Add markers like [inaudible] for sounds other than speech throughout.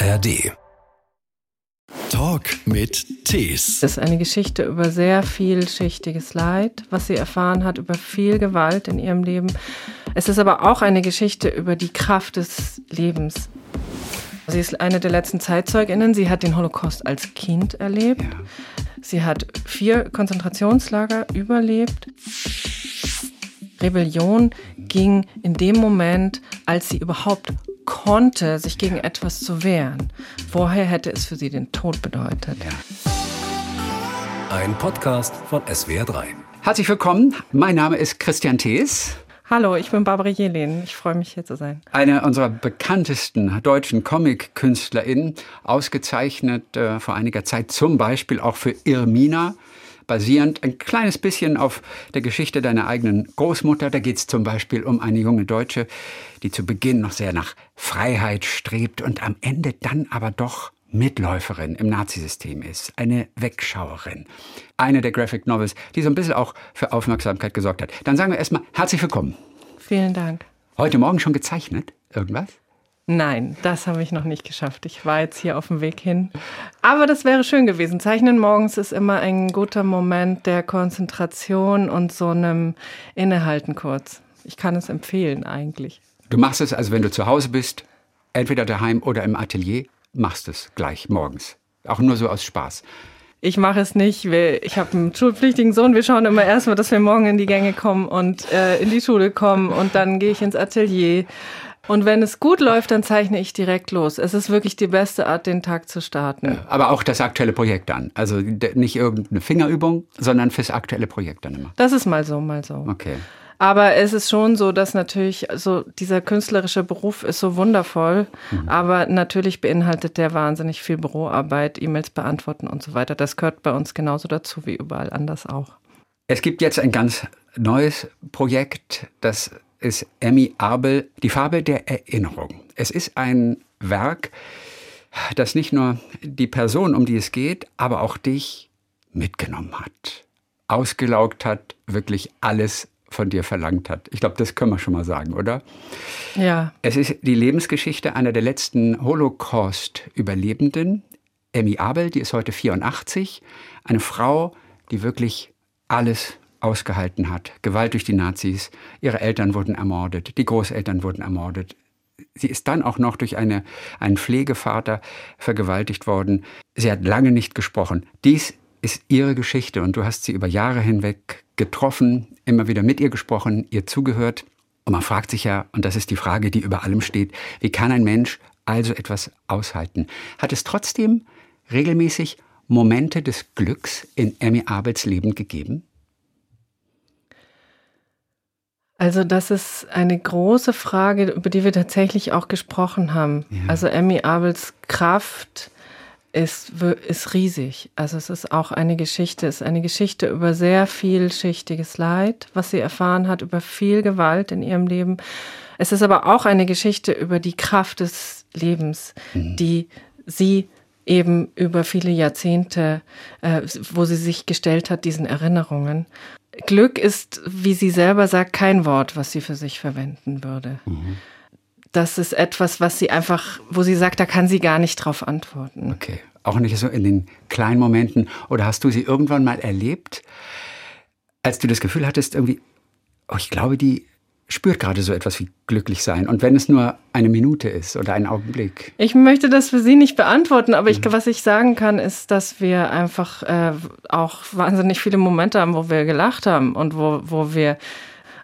ARD. Talk mit Tees. Es ist eine Geschichte über sehr vielschichtiges Leid, was sie erfahren hat, über viel Gewalt in ihrem Leben. Es ist aber auch eine Geschichte über die Kraft des Lebens. Sie ist eine der letzten Zeitzeuginnen. Sie hat den Holocaust als Kind erlebt. Ja. Sie hat vier Konzentrationslager überlebt. Rebellion ging in dem Moment, als sie überhaupt konnte, sich gegen etwas zu wehren. Vorher hätte es für sie den Tod bedeutet. Ein Podcast von SWR3. Herzlich willkommen. Mein Name ist Christian Thees. Hallo, ich bin Barbara Jelin. Ich freue mich hier zu sein. Eine unserer bekanntesten deutschen Comic-KünstlerInnen, ausgezeichnet äh, vor einiger Zeit zum Beispiel auch für Irmina basierend ein kleines bisschen auf der Geschichte deiner eigenen Großmutter. Da geht es zum Beispiel um eine junge Deutsche, die zu Beginn noch sehr nach Freiheit strebt und am Ende dann aber doch Mitläuferin im Nazisystem ist, eine Wegschauerin. Eine der Graphic Novels, die so ein bisschen auch für Aufmerksamkeit gesorgt hat. Dann sagen wir erstmal herzlich willkommen. Vielen Dank. Heute Morgen schon gezeichnet? Irgendwas? Nein, das habe ich noch nicht geschafft. Ich war jetzt hier auf dem Weg hin. Aber das wäre schön gewesen. Zeichnen morgens ist immer ein guter Moment der Konzentration und so einem Innehalten kurz. Ich kann es empfehlen eigentlich. Du machst es also, wenn du zu Hause bist, entweder daheim oder im Atelier, machst es gleich morgens. Auch nur so aus Spaß. Ich mache es nicht. Ich habe einen schulpflichtigen Sohn. Wir schauen immer erstmal, dass wir morgen in die Gänge kommen und äh, in die Schule kommen. Und dann gehe ich ins Atelier. Und wenn es gut läuft, dann zeichne ich direkt los. Es ist wirklich die beste Art, den Tag zu starten. Aber auch das aktuelle Projekt dann. Also nicht irgendeine Fingerübung, sondern fürs aktuelle Projekt dann immer. Das ist mal so, mal so. Okay. Aber es ist schon so, dass natürlich so dieser künstlerische Beruf ist so wundervoll, mhm. aber natürlich beinhaltet der wahnsinnig viel Büroarbeit, E-Mails beantworten und so weiter. Das gehört bei uns genauso dazu wie überall anders auch. Es gibt jetzt ein ganz neues Projekt, das ist Emmy Abel, Die Farbe der Erinnerung. Es ist ein Werk, das nicht nur die Person, um die es geht, aber auch dich mitgenommen hat, ausgelaugt hat, wirklich alles von dir verlangt hat. Ich glaube, das können wir schon mal sagen, oder? Ja. Es ist die Lebensgeschichte einer der letzten Holocaust-Überlebenden, Emmy Abel, die ist heute 84, eine Frau, die wirklich alles ausgehalten hat. Gewalt durch die Nazis, ihre Eltern wurden ermordet, die Großeltern wurden ermordet. Sie ist dann auch noch durch eine, einen Pflegevater vergewaltigt worden. Sie hat lange nicht gesprochen. Dies ist ihre Geschichte und du hast sie über Jahre hinweg getroffen, immer wieder mit ihr gesprochen, ihr zugehört. Und man fragt sich ja, und das ist die Frage, die über allem steht, wie kann ein Mensch also etwas aushalten? Hat es trotzdem regelmäßig Momente des Glücks in Emmy Abels Leben gegeben? Also das ist eine große Frage, über die wir tatsächlich auch gesprochen haben. Ja. Also Emmy Abels Kraft ist, ist riesig. Also es ist auch eine Geschichte, es ist eine Geschichte über sehr vielschichtiges Leid, was sie erfahren hat, über viel Gewalt in ihrem Leben. Es ist aber auch eine Geschichte über die Kraft des Lebens, mhm. die sie eben über viele Jahrzehnte, äh, wo sie sich gestellt hat, diesen Erinnerungen. Glück ist, wie sie selber sagt, kein Wort, was sie für sich verwenden würde. Mhm. Das ist etwas, was sie einfach, wo sie sagt, da kann sie gar nicht drauf antworten. Okay. Auch nicht so in den kleinen Momenten. Oder hast du sie irgendwann mal erlebt, als du das Gefühl hattest, irgendwie, oh, ich glaube, die spürt gerade so etwas wie glücklich sein. Und wenn es nur eine Minute ist oder ein Augenblick. Ich möchte das für Sie nicht beantworten, aber ich, mhm. was ich sagen kann, ist, dass wir einfach äh, auch wahnsinnig viele Momente haben, wo wir gelacht haben und wo, wo wir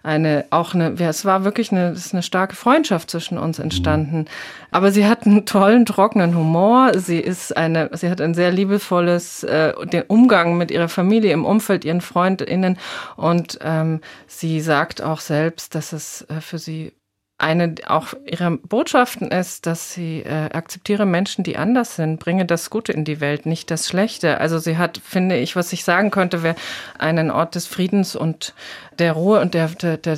eine, auch eine, ja, es war wirklich eine, es ist eine starke Freundschaft zwischen uns entstanden. Aber sie hat einen tollen, trockenen Humor. Sie ist eine, sie hat ein sehr liebevolles, äh, den Umgang mit ihrer Familie im Umfeld, ihren FreundInnen. Und ähm, sie sagt auch selbst, dass es äh, für sie eine auch ihrer Botschaften ist, dass sie äh, akzeptiere Menschen, die anders sind, bringe das Gute in die Welt, nicht das Schlechte. Also sie hat, finde ich, was ich sagen könnte, wäre einen Ort des Friedens und der Ruhe und der, der, der,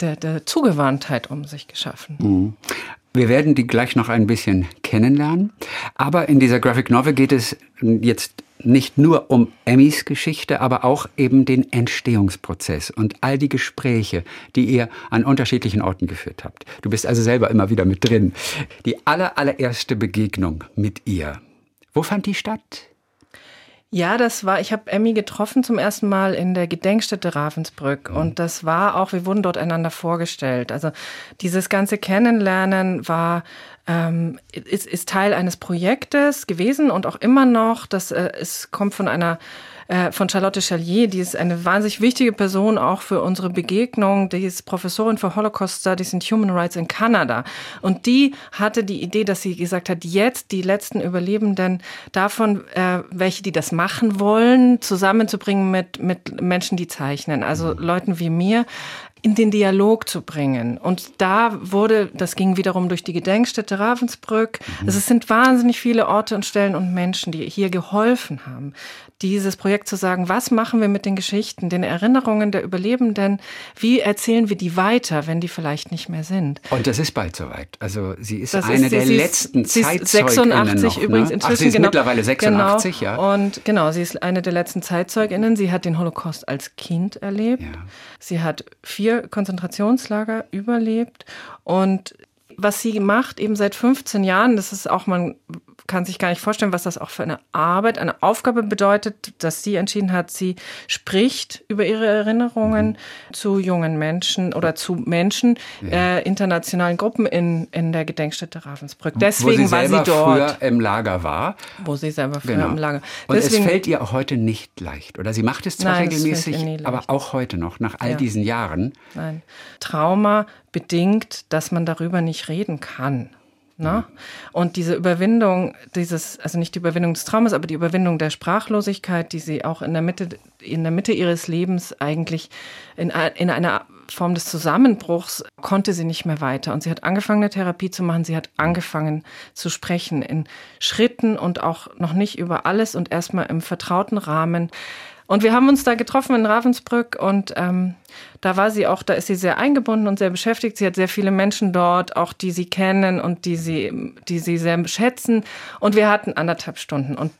der, der Zugewandtheit um sich geschaffen. Mhm. Wir werden die gleich noch ein bisschen kennenlernen. Aber in dieser Graphic Novel geht es jetzt nicht nur um Emmys Geschichte, aber auch eben den Entstehungsprozess und all die Gespräche, die ihr an unterschiedlichen Orten geführt habt. Du bist also selber immer wieder mit drin. Die aller, allererste Begegnung mit ihr. Wo fand die statt? Ja, das war, ich habe Emmy getroffen zum ersten Mal in der Gedenkstätte Ravensbrück. Mhm. Und das war auch, wir wurden dort einander vorgestellt. Also dieses ganze Kennenlernen war ähm, ist, ist Teil eines Projektes gewesen und auch immer noch. Das äh, es kommt von einer äh, von Charlotte Chalier, die ist eine wahnsinnig wichtige Person auch für unsere Begegnung. Die ist Professorin für Holocaust Studies and Human Rights in Kanada. Und die hatte die Idee, dass sie gesagt hat, jetzt die letzten Überlebenden davon, äh, welche, die das machen wollen, zusammenzubringen mit, mit Menschen, die zeichnen. Also Leuten wie mir, in den Dialog zu bringen. Und da wurde, das ging wiederum durch die Gedenkstätte Ravensbrück. Mhm. Also es sind wahnsinnig viele Orte und Stellen und Menschen, die hier geholfen haben, dieses Projekt zu sagen, was machen wir mit den Geschichten, den Erinnerungen der Überlebenden, wie erzählen wir die weiter, wenn die vielleicht nicht mehr sind. Und das ist bald soweit. Also sie ist das eine ist, der sie letzten ist, sie ist 86 noch, ne? übrigens inzwischen. Ach, sie ist genau, mittlerweile 86, genau, ja. Und genau, sie ist eine der letzten Zeitzeuginnen. Sie hat den Holocaust als Kind erlebt. Ja. Sie hat vier Konzentrationslager überlebt. Und was sie macht, eben seit 15 Jahren, das ist auch, man kann sich gar nicht vorstellen, was das auch für eine Arbeit, eine Aufgabe bedeutet, dass sie entschieden hat, sie spricht über ihre Erinnerungen mhm. zu jungen Menschen oder zu Menschen, ja. äh, internationalen Gruppen in, in der Gedenkstätte Ravensbrück. Deswegen sie war sie dort. früher im Lager war. Wo sie selber früher genau. im Lager. Und Deswegen, es fällt ihr auch heute nicht leicht, oder? Sie macht es zwar Nein, regelmäßig, aber auch heute noch, nach all ja. diesen Jahren. Nein. Trauma bedingt, dass man darüber nicht reden kann. Ne? Und diese Überwindung, dieses, also nicht die Überwindung des Traumas, aber die Überwindung der Sprachlosigkeit, die sie auch in der Mitte, in der Mitte ihres Lebens eigentlich in, in einer Form des Zusammenbruchs konnte sie nicht mehr weiter. Und sie hat angefangen, eine Therapie zu machen. Sie hat angefangen zu sprechen in Schritten und auch noch nicht über alles und erstmal im vertrauten Rahmen. Und wir haben uns da getroffen in Ravensbrück und ähm, da war sie auch, da ist sie sehr eingebunden und sehr beschäftigt. Sie hat sehr viele Menschen dort, auch die sie kennen und die sie, die sie sehr schätzen. Und wir hatten anderthalb Stunden und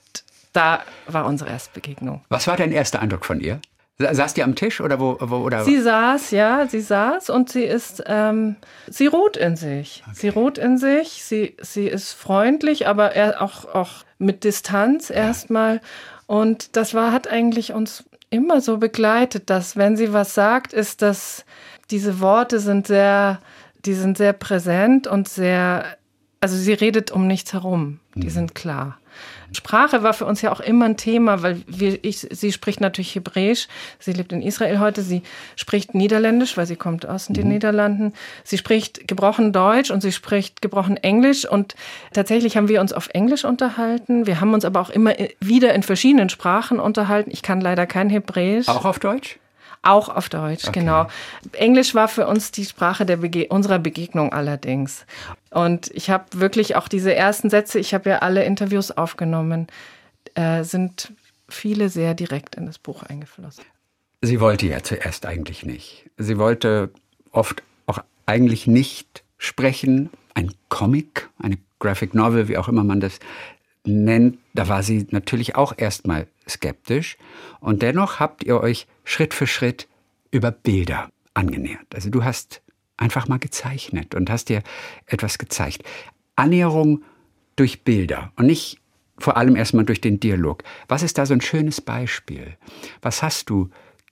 da war unsere erste Begegnung. Was war dein erster Eindruck von ihr? Saß die am Tisch oder wo? wo oder? Sie saß, ja, sie saß und sie ist, ähm, sie ruht in sich. Okay. Sie ruht in sich. Sie, sie ist freundlich, aber auch, auch mit Distanz ja. Und das war, hat eigentlich uns immer so begleitet, dass wenn sie was sagt, ist das, diese Worte sind sehr, die sind sehr präsent und sehr, also sie redet um nichts herum. Die mhm. sind klar. Sprache war für uns ja auch immer ein Thema, weil wir, ich, sie spricht natürlich Hebräisch. Sie lebt in Israel heute. Sie spricht Niederländisch, weil sie kommt aus den mhm. Niederlanden. Sie spricht gebrochen Deutsch und sie spricht gebrochen Englisch. Und tatsächlich haben wir uns auf Englisch unterhalten. Wir haben uns aber auch immer wieder in verschiedenen Sprachen unterhalten. Ich kann leider kein Hebräisch. Auch auf Deutsch? Auch auf Deutsch, okay. genau. Englisch war für uns die Sprache der Bege unserer Begegnung allerdings. Und ich habe wirklich auch diese ersten Sätze, ich habe ja alle Interviews aufgenommen, äh, sind viele sehr direkt in das Buch eingeflossen. Sie wollte ja zuerst eigentlich nicht. Sie wollte oft auch eigentlich nicht sprechen. Ein Comic, eine Graphic Novel, wie auch immer man das nennt, da war sie natürlich auch erstmal skeptisch. Und dennoch habt ihr euch Schritt für Schritt über Bilder angenähert. Also du hast einfach mal gezeichnet und hast dir etwas gezeigt. Annäherung durch Bilder und nicht vor allem erstmal durch den Dialog. Was ist da so ein schönes Beispiel? Was hast du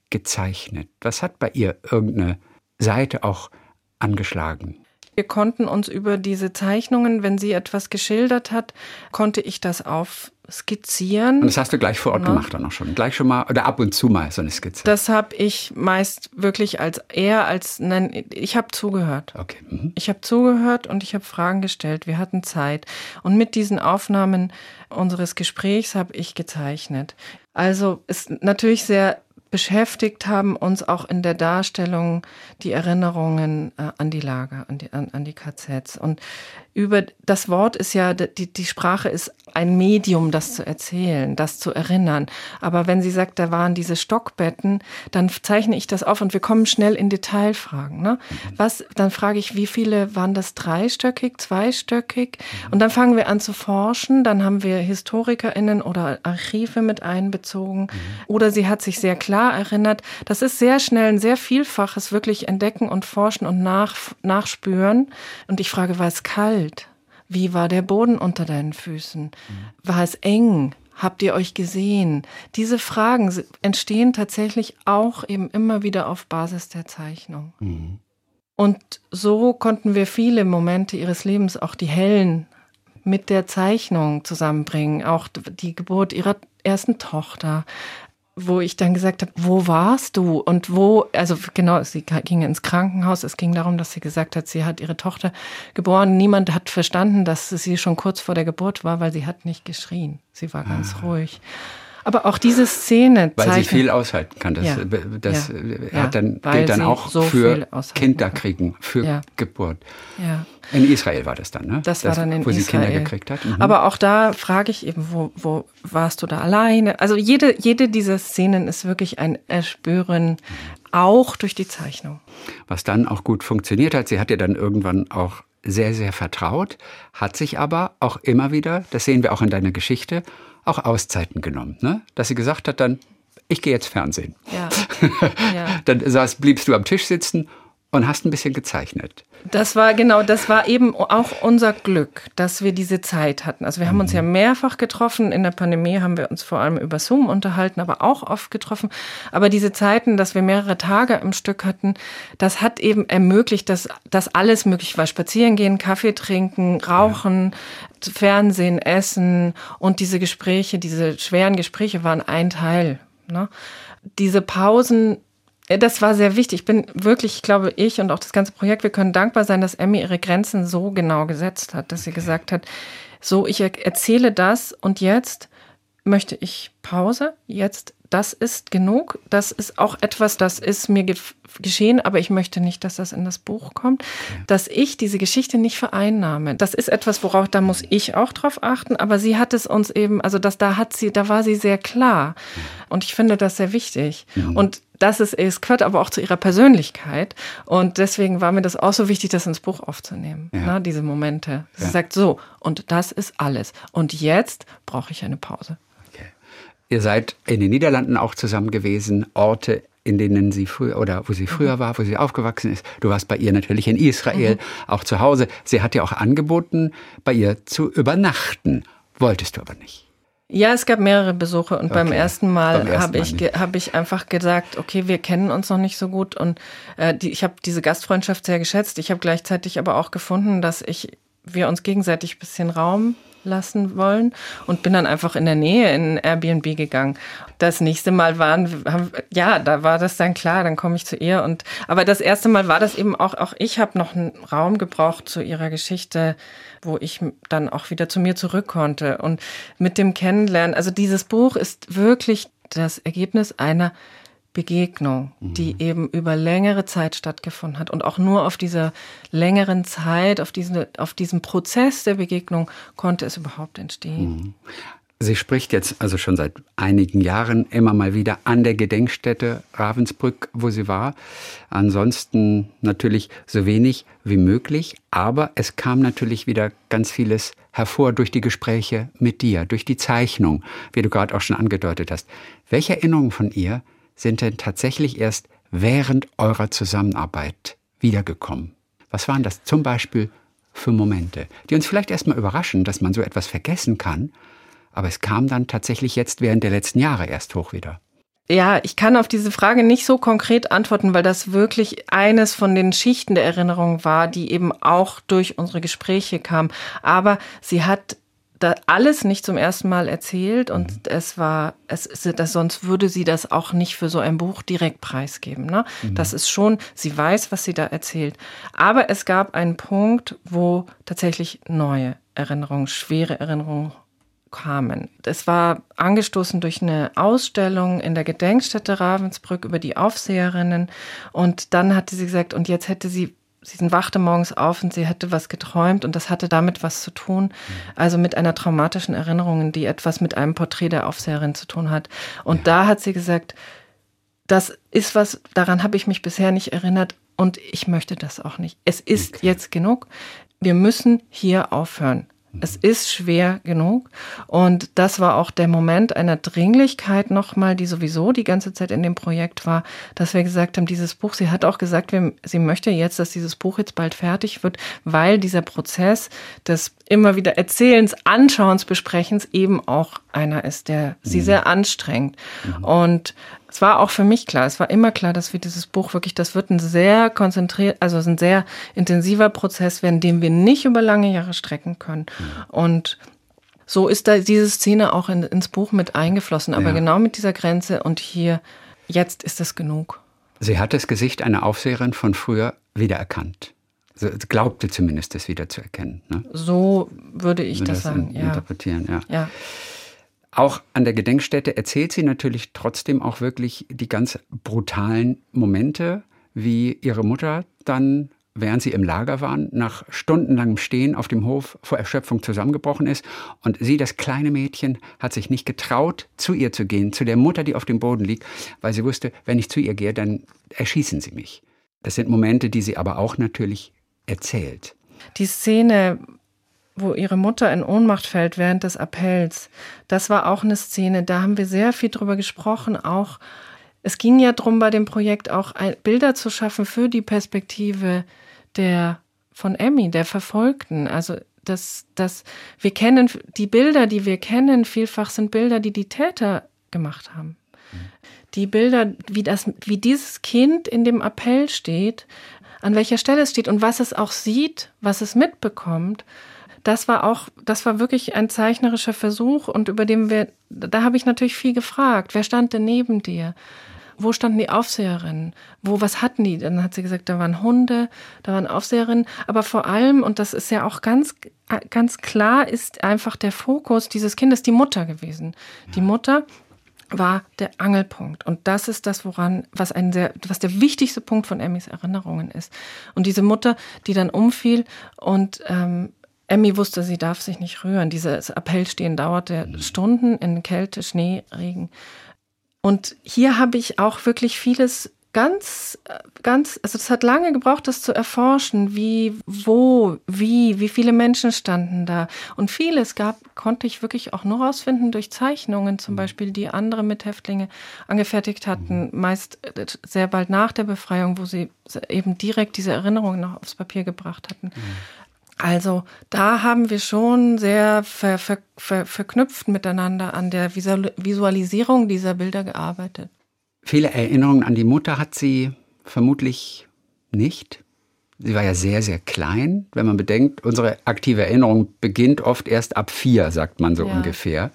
gezeichnet? Was hat bei ihr irgendeine Seite auch angeschlagen? Wir konnten uns über diese Zeichnungen, wenn sie etwas geschildert hat, konnte ich das aufskizzieren. Und das hast du gleich vor Ort ja. gemacht dann auch schon. Gleich schon mal oder ab und zu mal so eine Skizze. Das habe ich meist wirklich als eher als nein, ich habe zugehört. Okay. Mhm. Ich habe zugehört und ich habe Fragen gestellt. Wir hatten Zeit und mit diesen Aufnahmen unseres Gesprächs habe ich gezeichnet. Also ist natürlich sehr beschäftigt haben uns auch in der Darstellung die Erinnerungen äh, an die Lager, an die, an, an die KZs. Und über das Wort ist ja, die, die Sprache ist ein Medium, das zu erzählen, das zu erinnern. Aber wenn sie sagt, da waren diese Stockbetten, dann zeichne ich das auf und wir kommen schnell in Detailfragen. Ne? Was, dann frage ich, wie viele waren das dreistöckig, zweistöckig? Und dann fangen wir an zu forschen. Dann haben wir HistorikerInnen oder Archive mit einbezogen. Oder sie hat sich sehr klar erinnert. Das ist sehr schnell ein sehr vielfaches wirklich entdecken und forschen und nach, nachspüren. Und ich frage, war es kalt? Wie war der Boden unter deinen Füßen? War es eng? Habt ihr euch gesehen? Diese Fragen entstehen tatsächlich auch eben immer wieder auf Basis der Zeichnung. Mhm. Und so konnten wir viele Momente ihres Lebens, auch die hellen, mit der Zeichnung zusammenbringen. Auch die Geburt ihrer ersten Tochter, wo ich dann gesagt habe, wo warst du und wo, also genau, sie ging ins Krankenhaus. Es ging darum, dass sie gesagt hat, sie hat ihre Tochter geboren. Niemand hat verstanden, dass sie schon kurz vor der Geburt war, weil sie hat nicht geschrien. Sie war ganz ah. ruhig. Aber auch diese Szene Weil sie viel aushalten kann. Das, ja, das ja, hat dann, gilt dann auch so für Kinderkriegen, für. Geburt. Ja. In Israel war das dann, ne? Das, das war dann in wo Israel. sie Kinder gekriegt hat. Mhm. Aber auch da frage ich eben, wo, wo warst du da alleine? Also jede, jede dieser Szenen ist wirklich ein Erspüren, auch durch die Zeichnung. Was dann auch gut funktioniert hat, sie hat ja dann irgendwann auch sehr, sehr vertraut, hat sich aber auch immer wieder, das sehen wir auch in deiner Geschichte, auch Auszeiten genommen. Ne? Dass sie gesagt hat dann, ich gehe jetzt Fernsehen. Ja. [laughs] ja. dann saß, bliebst du am Tisch sitzen und hast ein bisschen gezeichnet. Das war genau, das war eben auch unser Glück, dass wir diese Zeit hatten. Also wir haben uns ja mhm. mehrfach getroffen. In der Pandemie haben wir uns vor allem über Zoom unterhalten, aber auch oft getroffen. Aber diese Zeiten, dass wir mehrere Tage im Stück hatten, das hat eben ermöglicht, dass, dass alles möglich war. Spazieren gehen, Kaffee trinken, rauchen, ja. Fernsehen, essen und diese Gespräche, diese schweren Gespräche waren ein Teil. Ne? Diese Pausen das war sehr wichtig. Ich bin wirklich, glaube ich, und auch das ganze Projekt, wir können dankbar sein, dass Emmy ihre Grenzen so genau gesetzt hat, dass sie gesagt hat, so, ich erzähle das und jetzt möchte ich Pause. Jetzt, das ist genug. Das ist auch etwas, das ist mir ge geschehen, aber ich möchte nicht, dass das in das Buch kommt. Dass ich diese Geschichte nicht vereinnahme. Das ist etwas, worauf da muss ich auch drauf achten. Aber sie hat es uns eben, also das, da hat sie, da war sie sehr klar. Und ich finde das sehr wichtig. Mhm. Und das ist, es gehört aber auch zu ihrer Persönlichkeit. Und deswegen war mir das auch so wichtig, das ins Buch aufzunehmen. Ja. Ne, diese Momente. Sie ja. sagt so, und das ist alles. Und jetzt brauche ich eine Pause. Ihr seid in den Niederlanden auch zusammen gewesen, Orte, in denen sie früher oder wo sie früher mhm. war, wo sie aufgewachsen ist. Du warst bei ihr natürlich in Israel, mhm. auch zu Hause. Sie hat dir auch angeboten, bei ihr zu übernachten. Wolltest du aber nicht. Ja, es gab mehrere Besuche und okay. beim ersten Mal habe ich, hab ich einfach gesagt, okay, wir kennen uns noch nicht so gut und äh, die, ich habe diese Gastfreundschaft sehr geschätzt. Ich habe gleichzeitig aber auch gefunden, dass ich wir uns gegenseitig ein bisschen Raum lassen wollen und bin dann einfach in der Nähe in Airbnb gegangen. Das nächste Mal waren, ja, da war das dann klar, dann komme ich zu ihr und, aber das erste Mal war das eben auch, auch ich habe noch einen Raum gebraucht zu ihrer Geschichte, wo ich dann auch wieder zu mir zurück konnte und mit dem Kennenlernen. Also dieses Buch ist wirklich das Ergebnis einer Begegnung, die mhm. eben über längere Zeit stattgefunden hat. Und auch nur auf dieser längeren Zeit, auf, diese, auf diesem Prozess der Begegnung konnte es überhaupt entstehen. Mhm. Sie spricht jetzt also schon seit einigen Jahren immer mal wieder an der Gedenkstätte Ravensbrück, wo sie war. Ansonsten natürlich so wenig wie möglich, aber es kam natürlich wieder ganz vieles hervor durch die Gespräche mit dir, durch die Zeichnung, wie du gerade auch schon angedeutet hast. Welche Erinnerungen von ihr sind denn tatsächlich erst während eurer Zusammenarbeit wiedergekommen? Was waren das zum Beispiel für Momente, die uns vielleicht erstmal überraschen, dass man so etwas vergessen kann, aber es kam dann tatsächlich jetzt während der letzten Jahre erst hoch wieder? Ja, ich kann auf diese Frage nicht so konkret antworten, weil das wirklich eines von den Schichten der Erinnerung war, die eben auch durch unsere Gespräche kam. Aber sie hat da alles nicht zum ersten Mal erzählt und mhm. es war, es ist, das, sonst würde sie das auch nicht für so ein Buch direkt preisgeben. Ne? Mhm. Das ist schon, sie weiß, was sie da erzählt. Aber es gab einen Punkt, wo tatsächlich neue Erinnerungen, schwere Erinnerungen kamen. Es war angestoßen durch eine Ausstellung in der Gedenkstätte Ravensbrück über die Aufseherinnen. Und dann hatte sie gesagt, und jetzt hätte sie sie wachte morgens auf und sie hätte was geträumt und das hatte damit was zu tun, also mit einer traumatischen Erinnerung, die etwas mit einem Porträt der Aufseherin zu tun hat. Und ja. da hat sie gesagt, das ist was, daran habe ich mich bisher nicht erinnert und ich möchte das auch nicht. Es ist okay. jetzt genug. Wir müssen hier aufhören. Es ist schwer genug. Und das war auch der Moment einer Dringlichkeit nochmal, die sowieso die ganze Zeit in dem Projekt war, dass wir gesagt haben, dieses Buch, sie hat auch gesagt, sie möchte jetzt, dass dieses Buch jetzt bald fertig wird, weil dieser Prozess des immer wieder Erzählens, Anschauens, Besprechens eben auch einer ist, der sie mhm. sehr anstrengt. Mhm. Und es war auch für mich klar, es war immer klar, dass wir dieses Buch wirklich, das wird ein sehr konzentriert, also ein sehr intensiver Prozess werden, den wir nicht über lange Jahre strecken können. Mhm. Und so ist da diese Szene auch in, ins Buch mit eingeflossen, aber ja. genau mit dieser Grenze und hier, jetzt ist es genug. Sie hat das Gesicht einer Aufseherin von früher wiedererkannt. Sie glaubte zumindest, es wiederzuerkennen. Ne? So würde ich würde das, das sagen. Ja. Interpretieren, ja. ja. Auch an der Gedenkstätte erzählt sie natürlich trotzdem auch wirklich die ganz brutalen Momente, wie ihre Mutter dann, während sie im Lager waren, nach stundenlangem Stehen auf dem Hof vor Erschöpfung zusammengebrochen ist. Und sie, das kleine Mädchen, hat sich nicht getraut, zu ihr zu gehen, zu der Mutter, die auf dem Boden liegt, weil sie wusste, wenn ich zu ihr gehe, dann erschießen sie mich. Das sind Momente, die sie aber auch natürlich erzählt. Die Szene, wo ihre Mutter in Ohnmacht fällt während des Appells. Das war auch eine Szene, da haben wir sehr viel drüber gesprochen, auch es ging ja darum, bei dem Projekt auch Bilder zu schaffen für die Perspektive der von Emmy, der Verfolgten. Also das, das, wir kennen die Bilder, die wir kennen, vielfach sind Bilder, die die Täter gemacht haben. Die Bilder, wie das, wie dieses Kind in dem Appell steht, an welcher Stelle es steht und was es auch sieht, was es mitbekommt das war auch, das war wirklich ein zeichnerischer Versuch und über dem wir, da habe ich natürlich viel gefragt. Wer stand denn neben dir? Wo standen die Aufseherinnen? Wo, was hatten die? Dann hat sie gesagt, da waren Hunde, da waren Aufseherinnen. Aber vor allem, und das ist ja auch ganz, ganz klar, ist einfach der Fokus dieses Kindes die Mutter gewesen. Die Mutter war der Angelpunkt. Und das ist das, woran, was ein sehr, was der wichtigste Punkt von Emmys Erinnerungen ist. Und diese Mutter, die dann umfiel und ähm, Emmy wusste, sie darf sich nicht rühren. Dieses Appellstehen dauerte Stunden in Kälte, Schnee, Regen. Und hier habe ich auch wirklich vieles ganz, ganz, also es hat lange gebraucht, das zu erforschen, wie, wo, wie, wie viele Menschen standen da. Und vieles gab, konnte ich wirklich auch nur rausfinden durch Zeichnungen, zum Beispiel, die andere Mithäftlinge angefertigt hatten, meist äh, sehr bald nach der Befreiung, wo sie eben direkt diese Erinnerungen noch aufs Papier gebracht hatten. Also da haben wir schon sehr ver, ver, ver, verknüpft miteinander an der Visualisierung dieser Bilder gearbeitet. Viele Erinnerungen an die Mutter hat sie vermutlich nicht. Sie war ja sehr, sehr klein. Wenn man bedenkt, unsere aktive Erinnerung beginnt oft erst ab vier, sagt man so ja. ungefähr.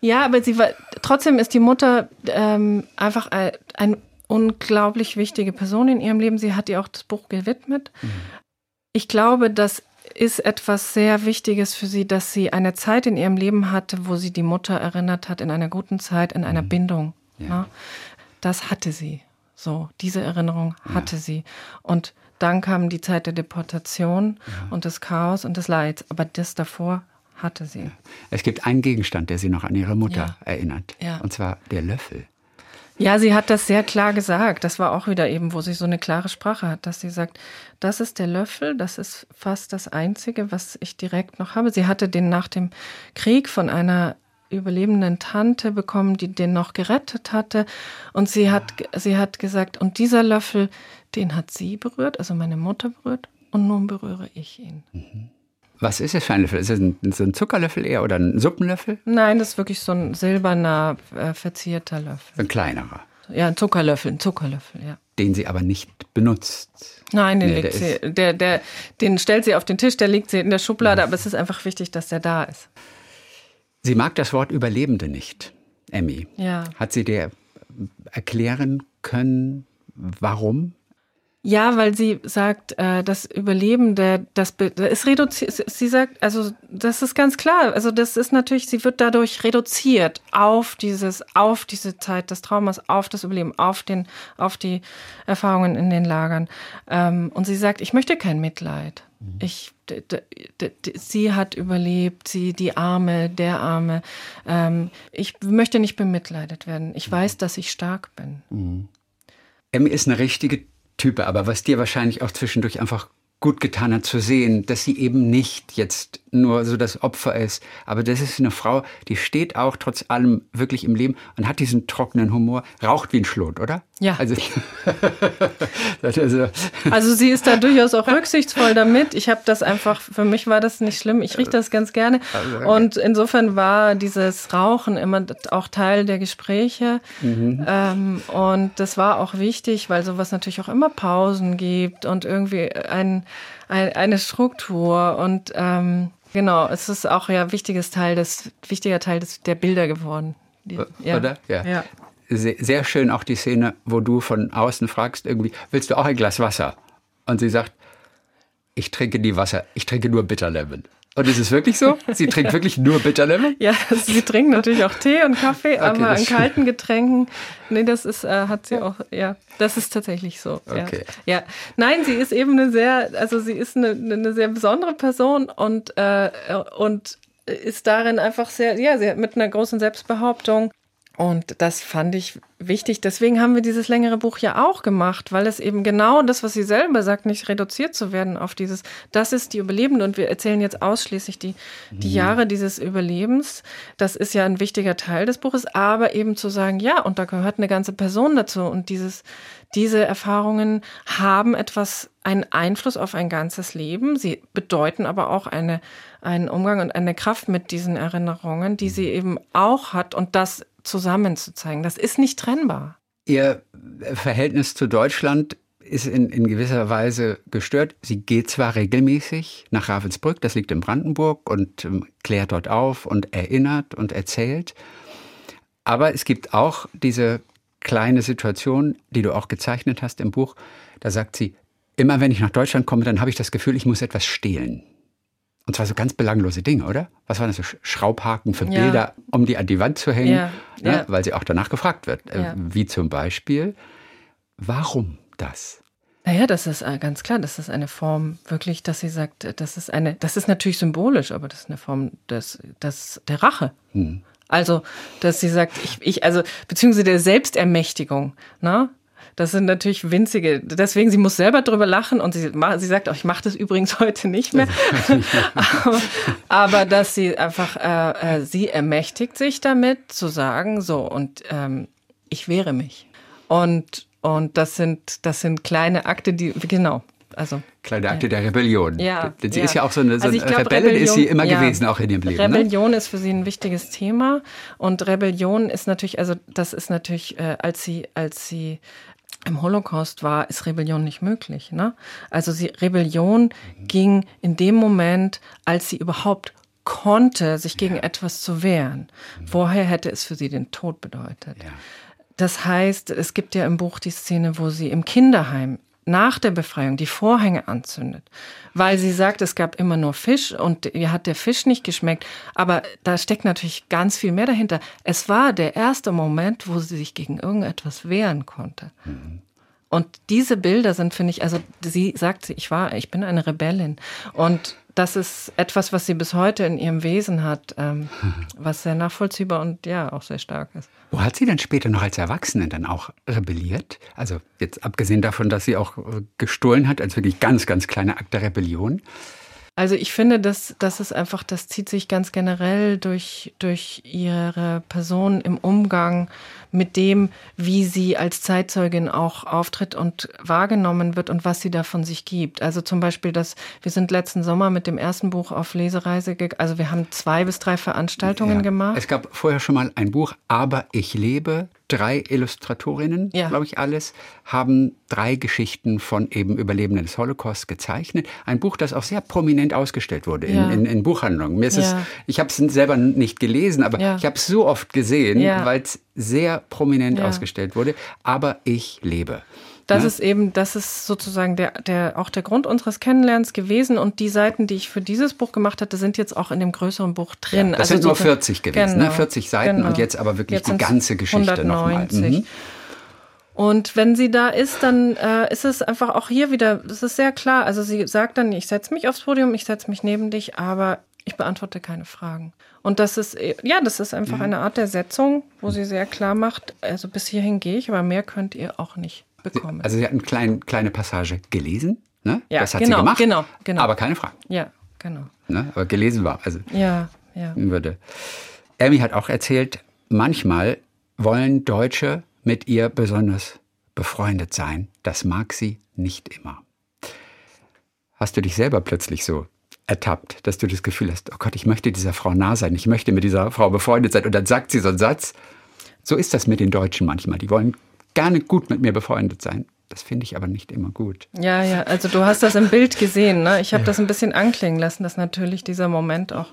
Ja, aber sie war, trotzdem ist die Mutter ähm, einfach eine ein unglaublich wichtige Person in ihrem Leben. Sie hat ihr auch das Buch gewidmet. Mhm. Ich glaube, das ist etwas sehr Wichtiges für sie, dass sie eine Zeit in ihrem Leben hatte, wo sie die Mutter erinnert hat, in einer guten Zeit, in einer mhm. Bindung. Ja. Ja. Das hatte sie. So, diese Erinnerung hatte ja. sie. Und dann kam die Zeit der Deportation und des Chaos und des Leids. Aber das davor hatte sie. Es gibt einen Gegenstand, der sie noch an ihre Mutter erinnert. Und zwar der Löffel. Ja, sie hat das sehr klar gesagt. Das war auch wieder eben, wo sie so eine klare Sprache hat, dass sie sagt, das ist der Löffel, das ist fast das Einzige, was ich direkt noch habe. Sie hatte den nach dem Krieg von einer überlebenden Tante bekommen, die den noch gerettet hatte. Und sie hat, sie hat gesagt, und dieser Löffel, den hat sie berührt, also meine Mutter berührt, und nun berühre ich ihn. Mhm. Was ist es für ein Löffel? Ist es ein, so ein Zuckerlöffel eher oder ein Suppenlöffel? Nein, das ist wirklich so ein silberner, äh, verzierter Löffel. Ein kleinerer. Ja, ein Zuckerlöffel, ein Zuckerlöffel, ja. Den sie aber nicht benutzt. Nein, den, nee, legt sie, der, der, den stellt sie auf den Tisch, der liegt sie in der Schublade, ja. aber es ist einfach wichtig, dass der da ist. Sie mag das Wort Überlebende nicht, Emmy. Ja. Hat sie dir erklären können, warum? Ja, weil sie sagt, äh, das Überleben der, das ist reduziert. Sie sagt, also das ist ganz klar. Also das ist natürlich, sie wird dadurch reduziert auf dieses, auf diese Zeit des Traumas, auf das Überleben, auf den, auf die Erfahrungen in den Lagern. Ähm, und sie sagt, ich möchte kein Mitleid. Mhm. Ich, sie hat überlebt, sie, die Arme, der Arme. Ähm, ich möchte nicht bemitleidet werden. Ich mhm. weiß, dass ich stark bin. Mhm. Emmy ist eine richtige Type, aber was dir wahrscheinlich auch zwischendurch einfach gut getan hat zu sehen, dass sie eben nicht jetzt nur so das Opfer ist, aber das ist eine Frau, die steht auch trotz allem wirklich im Leben und hat diesen trockenen Humor, raucht wie ein Schlot, oder? Ja. Also, [laughs] also, also sie ist da durchaus auch rücksichtsvoll damit. Ich habe das einfach, für mich war das nicht schlimm. Ich rieche das ganz gerne. Also, und insofern war dieses Rauchen immer auch Teil der Gespräche. Mhm. Ähm, und das war auch wichtig, weil sowas natürlich auch immer Pausen gibt und irgendwie ein ein, eine Struktur und ähm, genau, es ist auch ja wichtiges Teil des, wichtiger Teil des, der Bilder geworden. Die, ja. Oder? Ja. ja. Sehr, sehr schön auch die Szene, wo du von außen fragst, irgendwie, willst du auch ein Glas Wasser? Und sie sagt, ich trinke nie Wasser, ich trinke nur Bitterlemon. Und ist es wirklich so? Sie trinkt wirklich nur Bitterlemon? Ja, sie trinkt natürlich auch Tee und Kaffee, okay, aber an kalten Getränken, nee, das ist, äh, hat sie auch, ja, das ist tatsächlich so. Okay. Ja. ja. Nein, sie ist eben eine sehr, also sie ist eine, eine sehr besondere Person und, äh, und ist darin einfach sehr, ja, sie hat mit einer großen Selbstbehauptung und das fand ich wichtig. Deswegen haben wir dieses längere Buch ja auch gemacht, weil es eben genau das, was sie selber sagt, nicht reduziert zu werden auf dieses, das ist die Überlebende und wir erzählen jetzt ausschließlich die, die mhm. Jahre dieses Überlebens. Das ist ja ein wichtiger Teil des Buches, aber eben zu sagen, ja, und da gehört eine ganze Person dazu und dieses, diese Erfahrungen haben etwas, einen Einfluss auf ein ganzes Leben. Sie bedeuten aber auch eine, einen Umgang und eine Kraft mit diesen Erinnerungen, die sie eben auch hat und das zusammenzuzeigen. Das ist nicht trennbar. Ihr Verhältnis zu Deutschland ist in, in, gewisser Weise gestört. Sie geht zwar regelmäßig nach Ravensbrück, das liegt in Brandenburg, und ähm, klärt dort auf und erinnert und erzählt. Aber es gibt auch diese kleine Situation, die du auch gezeichnet hast im Buch. Da sagt sie, immer wenn ich nach Deutschland komme, dann habe ich das Gefühl, ich muss etwas stehlen. Und zwar so ganz belanglose Dinge, oder? Was waren das so Schraubhaken für ja. Bilder, um die an die Wand zu hängen? Ja. Ne? Ja. Weil sie auch danach gefragt wird. Äh, wie zum Beispiel, warum das? Naja, das ist äh, ganz klar, das ist eine Form wirklich, dass sie sagt, äh, das ist eine, das ist natürlich symbolisch, aber das ist eine Form des, des, der Rache. Hm. Also, dass sie sagt, ich, ich, also, beziehungsweise der Selbstermächtigung, ne? Das sind natürlich winzige. Deswegen, sie muss selber drüber lachen und sie, sie sagt auch, ich mache das übrigens [laughs] heute nicht mehr. [laughs] aber, aber, dass sie einfach, äh, äh, sie ermächtigt sich damit zu sagen, so und ähm, ich wehre mich. Und und das sind das sind kleine Akte, die genau. Also, Kleine Akte ja. der Rebellion. Ja, Denn sie ja. ist ja auch so eine, so also glaub, Rebellin Rebellion, ist sie immer ja. gewesen, auch in ihrem Leben. Ne? Rebellion ne? ist für sie ein wichtiges Thema. Und Rebellion ist natürlich, also das ist natürlich, äh, als sie, als sie im Holocaust war, ist Rebellion nicht möglich. Ne? Also sie, Rebellion mhm. ging in dem Moment, als sie überhaupt konnte, sich gegen ja. etwas zu wehren. Mhm. Vorher hätte es für sie den Tod bedeutet. Ja. Das heißt, es gibt ja im Buch die Szene, wo sie im Kinderheim nach der Befreiung die Vorhänge anzündet, weil sie sagt, es gab immer nur Fisch und ihr hat der Fisch nicht geschmeckt. Aber da steckt natürlich ganz viel mehr dahinter. Es war der erste Moment, wo sie sich gegen irgendetwas wehren konnte. Mhm. Und diese Bilder sind, finde ich, also sie sagt, ich war, ich bin eine Rebellin. Und das ist etwas, was sie bis heute in ihrem Wesen hat, ähm, was sehr nachvollziehbar und ja auch sehr stark ist. Wo hat sie denn später noch als Erwachsene dann auch rebelliert? Also jetzt abgesehen davon, dass sie auch äh, gestohlen hat, als wirklich ganz, ganz kleine Akt der Rebellion. Also ich finde, dass das ist einfach, das zieht sich ganz generell durch, durch ihre Person im Umgang mit dem, wie sie als Zeitzeugin auch auftritt und wahrgenommen wird und was sie da von sich gibt. Also zum Beispiel, dass wir sind letzten Sommer mit dem ersten Buch auf Lesereise gegangen. Also wir haben zwei bis drei Veranstaltungen ja. gemacht. Es gab vorher schon mal ein Buch, Aber ich lebe, drei Illustratorinnen, ja. glaube ich, alles, haben drei Geschichten von eben Überlebenden des Holocaust gezeichnet. Ein Buch, das auch sehr prominent ausgestellt wurde in, ja. in, in Buchhandlungen. Mir ist es, ich habe es selber nicht gelesen, aber ich habe es so oft gesehen, weil es sehr prominent ausgestellt wurde. Aber ich lebe. das ne? ist eben, das ist sozusagen der, der, auch der Grund unseres Kennenlernens gewesen. Und die Seiten, die ich für dieses Buch gemacht hatte, sind jetzt auch in dem größeren Buch drin. Ja, das sind nur so- 40 gewesen, ne? 40 Seiten genau. und jetzt aber wirklich die sind's ganze Geschichte nochmal. 190. Mhm. Und wenn sie da ist, dann äh, ist es einfach auch hier wieder, das ist sehr klar. Also sie sagt dann, ich setze mich aufs Podium, ich setze mich neben dich, aber ich beantworte keine Fragen. Und das ist, äh, ja, das ist einfach Mhm. eine Art der Setzung, wo sie sehr klar macht, also bis hierhin gehe ich, aber mehr könnt ihr auch nicht bekommen. Also sie hat eine kleine, kleine Passage gelesen, ne? Ja, das hat genau, sie gemacht, genau, genau. aber keine Fragen. ja, genau. Ne? Aber gelesen war, also Ja, ja. würde. Amy hat auch erzählt, manchmal wollen Deutsche mit ihr besonders befreundet sein. Das mag sie nicht immer. Hast du dich selber plötzlich so ertappt, dass du das Gefühl hast, oh Gott, ich möchte dieser Frau nah sein, ich möchte mit dieser Frau befreundet sein. Und dann sagt sie so einen Satz. So ist das mit den Deutschen manchmal. Die wollen gerne gut mit mir befreundet sein. Das finde ich aber nicht immer gut. Ja, ja, also du hast das im Bild gesehen. Ne? Ich habe das ein bisschen anklingen lassen, dass natürlich dieser Moment auch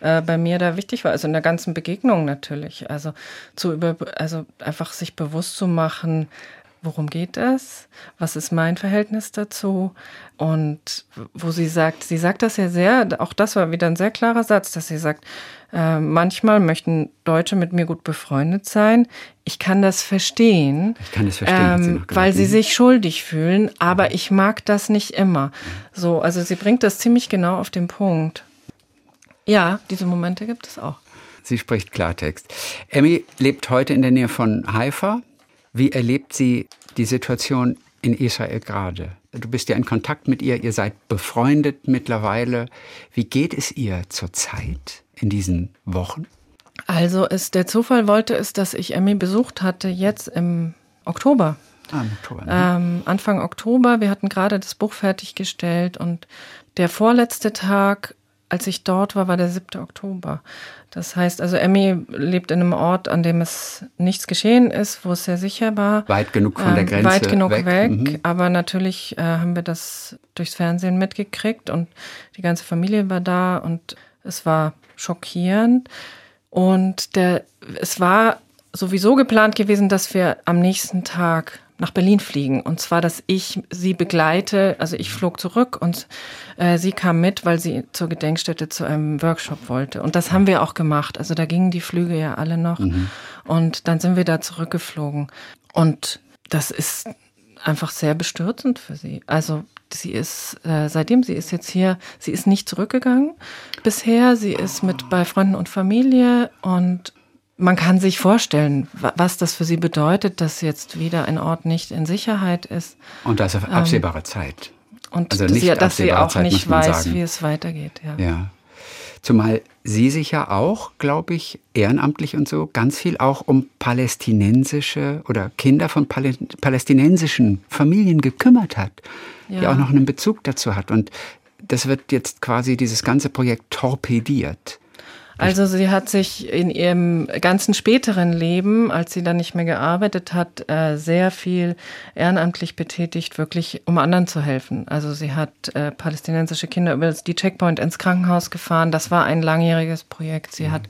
äh, bei mir da wichtig war. Also in der ganzen Begegnung natürlich. Also zu über, also einfach sich bewusst zu machen, worum geht es? Was ist mein Verhältnis dazu? Und wo sie sagt, sie sagt das ja sehr, auch das war wieder ein sehr klarer Satz, dass sie sagt, äh, manchmal möchten Deutsche mit mir gut befreundet sein. Ich kann das verstehen, Ich kann das verstehen, sie ähm, gesagt. weil sie Mhm. sich schuldig fühlen, aber ich mag das nicht immer. So, also sie bringt das ziemlich genau auf den Punkt. Ja, diese Momente gibt es auch. Sie spricht Klartext. Emmy lebt heute in der Nähe von Haifa. Wie erlebt sie die Situation in Israel gerade? Du bist ja in Kontakt mit ihr, ihr seid befreundet mittlerweile. Wie geht es ihr zurzeit in diesen Wochen? Also ist der Zufall wollte es, dass ich Emmy besucht hatte jetzt im Oktober. Ah, im Oktober. ne? Ähm, Anfang Oktober. Wir hatten gerade das Buch fertiggestellt und der vorletzte Tag, als ich dort war, war der 7. Oktober. Das heißt, also Emmy lebt in einem Ort, an dem es nichts geschehen ist, wo es sehr sicher war. Weit genug von der Ähm, Grenze Weit genug weg. weg, Mhm. aber natürlich äh, haben wir das durchs Fernsehen mitgekriegt und die ganze Familie war da und es war schockierend. Und der, es war sowieso geplant gewesen, dass wir am nächsten Tag nach Berlin fliegen. Und zwar, dass ich sie begleite. Also ich flog zurück und äh, sie kam mit, weil sie zur Gedenkstätte zu einem Workshop wollte. Und das haben wir auch gemacht. Also da gingen die Flüge ja alle noch. Und dann sind wir da zurückgeflogen. Und das ist einfach sehr bestürzend für sie. Also sie ist, äh, seitdem sie ist jetzt hier, sie ist nicht zurückgegangen bisher. Sie ist mit bei Freunden und Familie und man kann sich vorstellen, wa- was das für sie bedeutet, dass jetzt wieder ein Ort nicht in Sicherheit ist Und das auf absehbare Zeit. und Also dass nicht sie, dass sie auch Zeit, nicht weiß, sagen. wie es weitergeht. Ja. Ja. Zumal Sie sich ja auch, glaube ich, ehrenamtlich und so ganz viel auch um palästinensische oder Kinder von Palä palästinensischen Familien gekümmert hat, die Ja. auch noch einen Bezug dazu hat. Und das wird jetzt quasi dieses ganze Projekt torpediert. Also sie hat sich in ihrem ganzen späteren Leben, als sie dann nicht mehr gearbeitet hat, äh, sehr viel ehrenamtlich betätigt, wirklich um anderen zu helfen. Also sie hat äh, palästinensische Kinder über die Checkpoint ins Krankenhaus gefahren. Das war ein langjähriges Projekt. Sie hat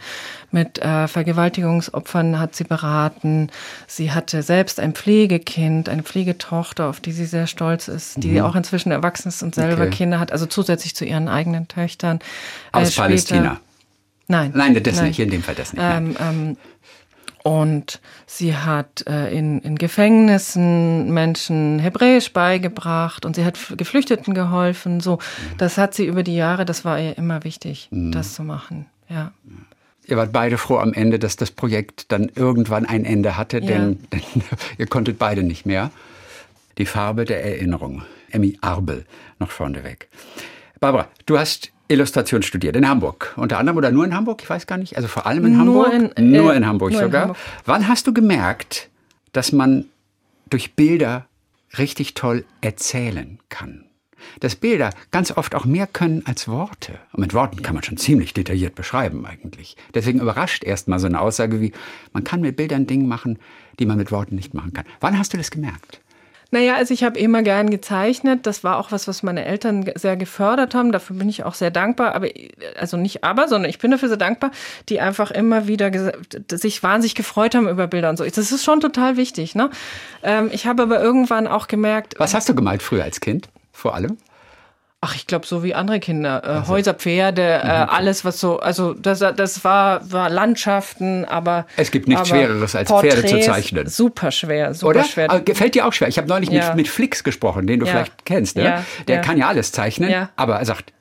mit äh, Vergewaltigungsopfern hat sie beraten. Sie hatte selbst ein Pflegekind, eine Pflegetochter, auf die sie sehr stolz ist, die auch inzwischen erwachsen ist und selber Okay. Kinder hat, also zusätzlich zu ihren eigenen Töchtern. Aus Äh, Palästina. Nein. Nein, das nicht, in dem Fall das nicht. nein. Ähm, ähm, und sie hat äh, in, in Gefängnissen Menschen Hebräisch beigebracht und sie hat Geflüchteten geholfen. So, das hat sie über die Jahre, das war ihr immer wichtig, das zu machen. Ja. Ihr wart beide froh am Ende, dass das Projekt dann irgendwann ein Ende hatte, denn, denn [laughs] ihr konntet beide nicht mehr. Die Farbe der Erinnerung. Emmy Arbel noch vorneweg. Barbara, du hast Illustration studiert in Hamburg. Unter anderem oder nur in Hamburg? Ich weiß gar nicht. Also vor allem in Nur Hamburg? in- nur äh, in Hamburg nur in sogar. Hamburg. Wann hast du gemerkt, dass man durch Bilder richtig toll erzählen kann? Dass Bilder ganz oft auch mehr können als Worte. Und mit Worten kann man schon ziemlich detailliert beschreiben eigentlich. Deswegen überrascht erstmal so eine Aussage wie, man kann mit Bildern Dinge machen, die man mit Worten nicht machen kann. Wann hast du das gemerkt? Naja, also ich habe immer gern gezeichnet. Das war auch was, was meine Eltern sehr gefördert haben. Dafür bin ich auch sehr dankbar. Aber also nicht aber, sondern ich bin dafür sehr dankbar, die einfach immer wieder sich wahnsinnig gefreut haben über Bilder und so. Das ist schon total wichtig. Ne? Ähm, ich habe aber irgendwann auch gemerkt. Was hast du gemalt früher als Kind? Vor allem? Ach, ich glaube, so wie andere Kinder. Äh, also. Häuser, Pferde, äh, mhm. alles, was so, also das, das war, war Landschaften, aber. Es gibt nichts Schwereres als Porträts, Pferde zu zeichnen. Super schwer, super Oder? schwer. Aber gefällt dir auch schwer. Ich habe neulich ja. mit, mit Flix gesprochen, den du ja. vielleicht kennst. Ne? Ja. Der kann ja alles zeichnen, aber er sagt,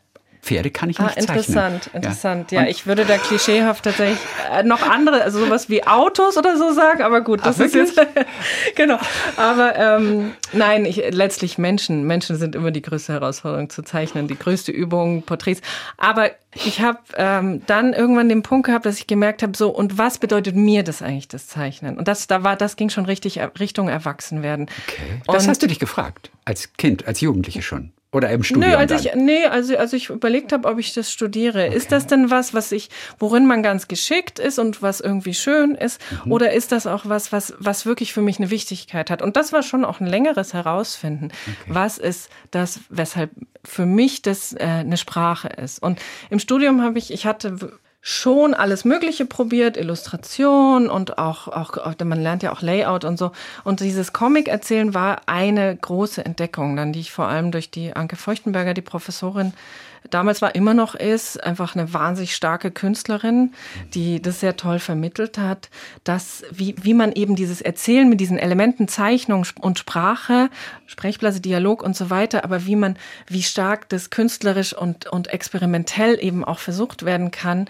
Pferde kann ich ah, nicht ah, interessant, zeichnen. Interessant, ja. ja. Ich würde da klischeehaft tatsächlich äh, noch andere, also sowas wie Autos oder so sagen, aber gut, das Ach, ist jetzt [laughs] genau. Aber ähm, nein, ich, letztlich Menschen. Menschen sind immer die größte Herausforderung zu zeichnen, die größte Übung, Porträts. Aber ich habe ähm, dann irgendwann den Punkt gehabt, dass ich gemerkt habe, so und was bedeutet mir das eigentlich, das Zeichnen? Und das, da war, das ging schon richtig Richtung Erwachsenwerden. Okay. Das und, hast du dich gefragt als Kind, als Jugendliche schon. Oder im Studium? Nö, als ich, nee, also, also ich überlegt habe, ob ich das studiere. Okay. Ist das denn was, was ich, worin man ganz geschickt ist und was irgendwie schön ist? Mhm. Oder ist das auch was, was, was wirklich für mich eine Wichtigkeit hat? Und das war schon auch ein längeres Herausfinden. Okay. Was ist das, weshalb für mich das äh, eine Sprache ist? Und im Studium habe ich, ich hatte schon alles Mögliche probiert, Illustration und auch, auch, man lernt ja auch Layout und so. Und dieses Comic-Erzählen war eine große Entdeckung, dann die ich vor allem durch die Anke Feuchtenberger, die Professorin, damals war immer noch ist, einfach eine wahnsinnig starke Künstlerin, die das sehr toll vermittelt hat, dass wie, wie man eben dieses Erzählen mit diesen Elementen Zeichnung und Sprache, Sprechblase, Dialog und so weiter, aber wie man, wie stark das künstlerisch und, und experimentell eben auch versucht werden kann,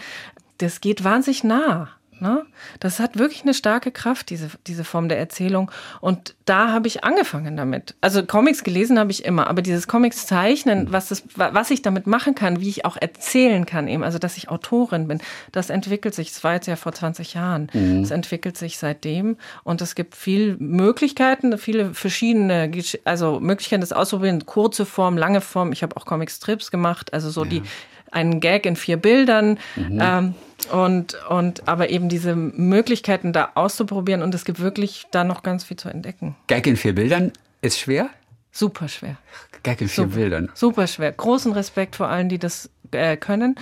das geht wahnsinnig nah. Ne? Das hat wirklich eine starke Kraft, diese, diese Form der Erzählung. Und da habe ich angefangen damit. Also Comics gelesen habe ich immer, aber dieses Comics zeichnen, was, das, was ich damit machen kann, wie ich auch erzählen kann, eben, also dass ich Autorin bin, das entwickelt sich. Das war jetzt ja vor 20 Jahren. Mhm. Das entwickelt sich seitdem. Und es gibt viele Möglichkeiten, viele verschiedene, also Möglichkeiten des Ausprobieren, kurze Form, lange Form. Ich habe auch Comic-Strips gemacht, also so ja. die einen Gag in vier Bildern. Mhm. Ähm, und, und aber eben diese Möglichkeiten da auszuprobieren und es gibt wirklich da noch ganz viel zu entdecken. Gag in vier Bildern ist schwer? Super schwer. Gag in vier super, Bildern. Super schwer. Großen Respekt vor allen, die das äh, können.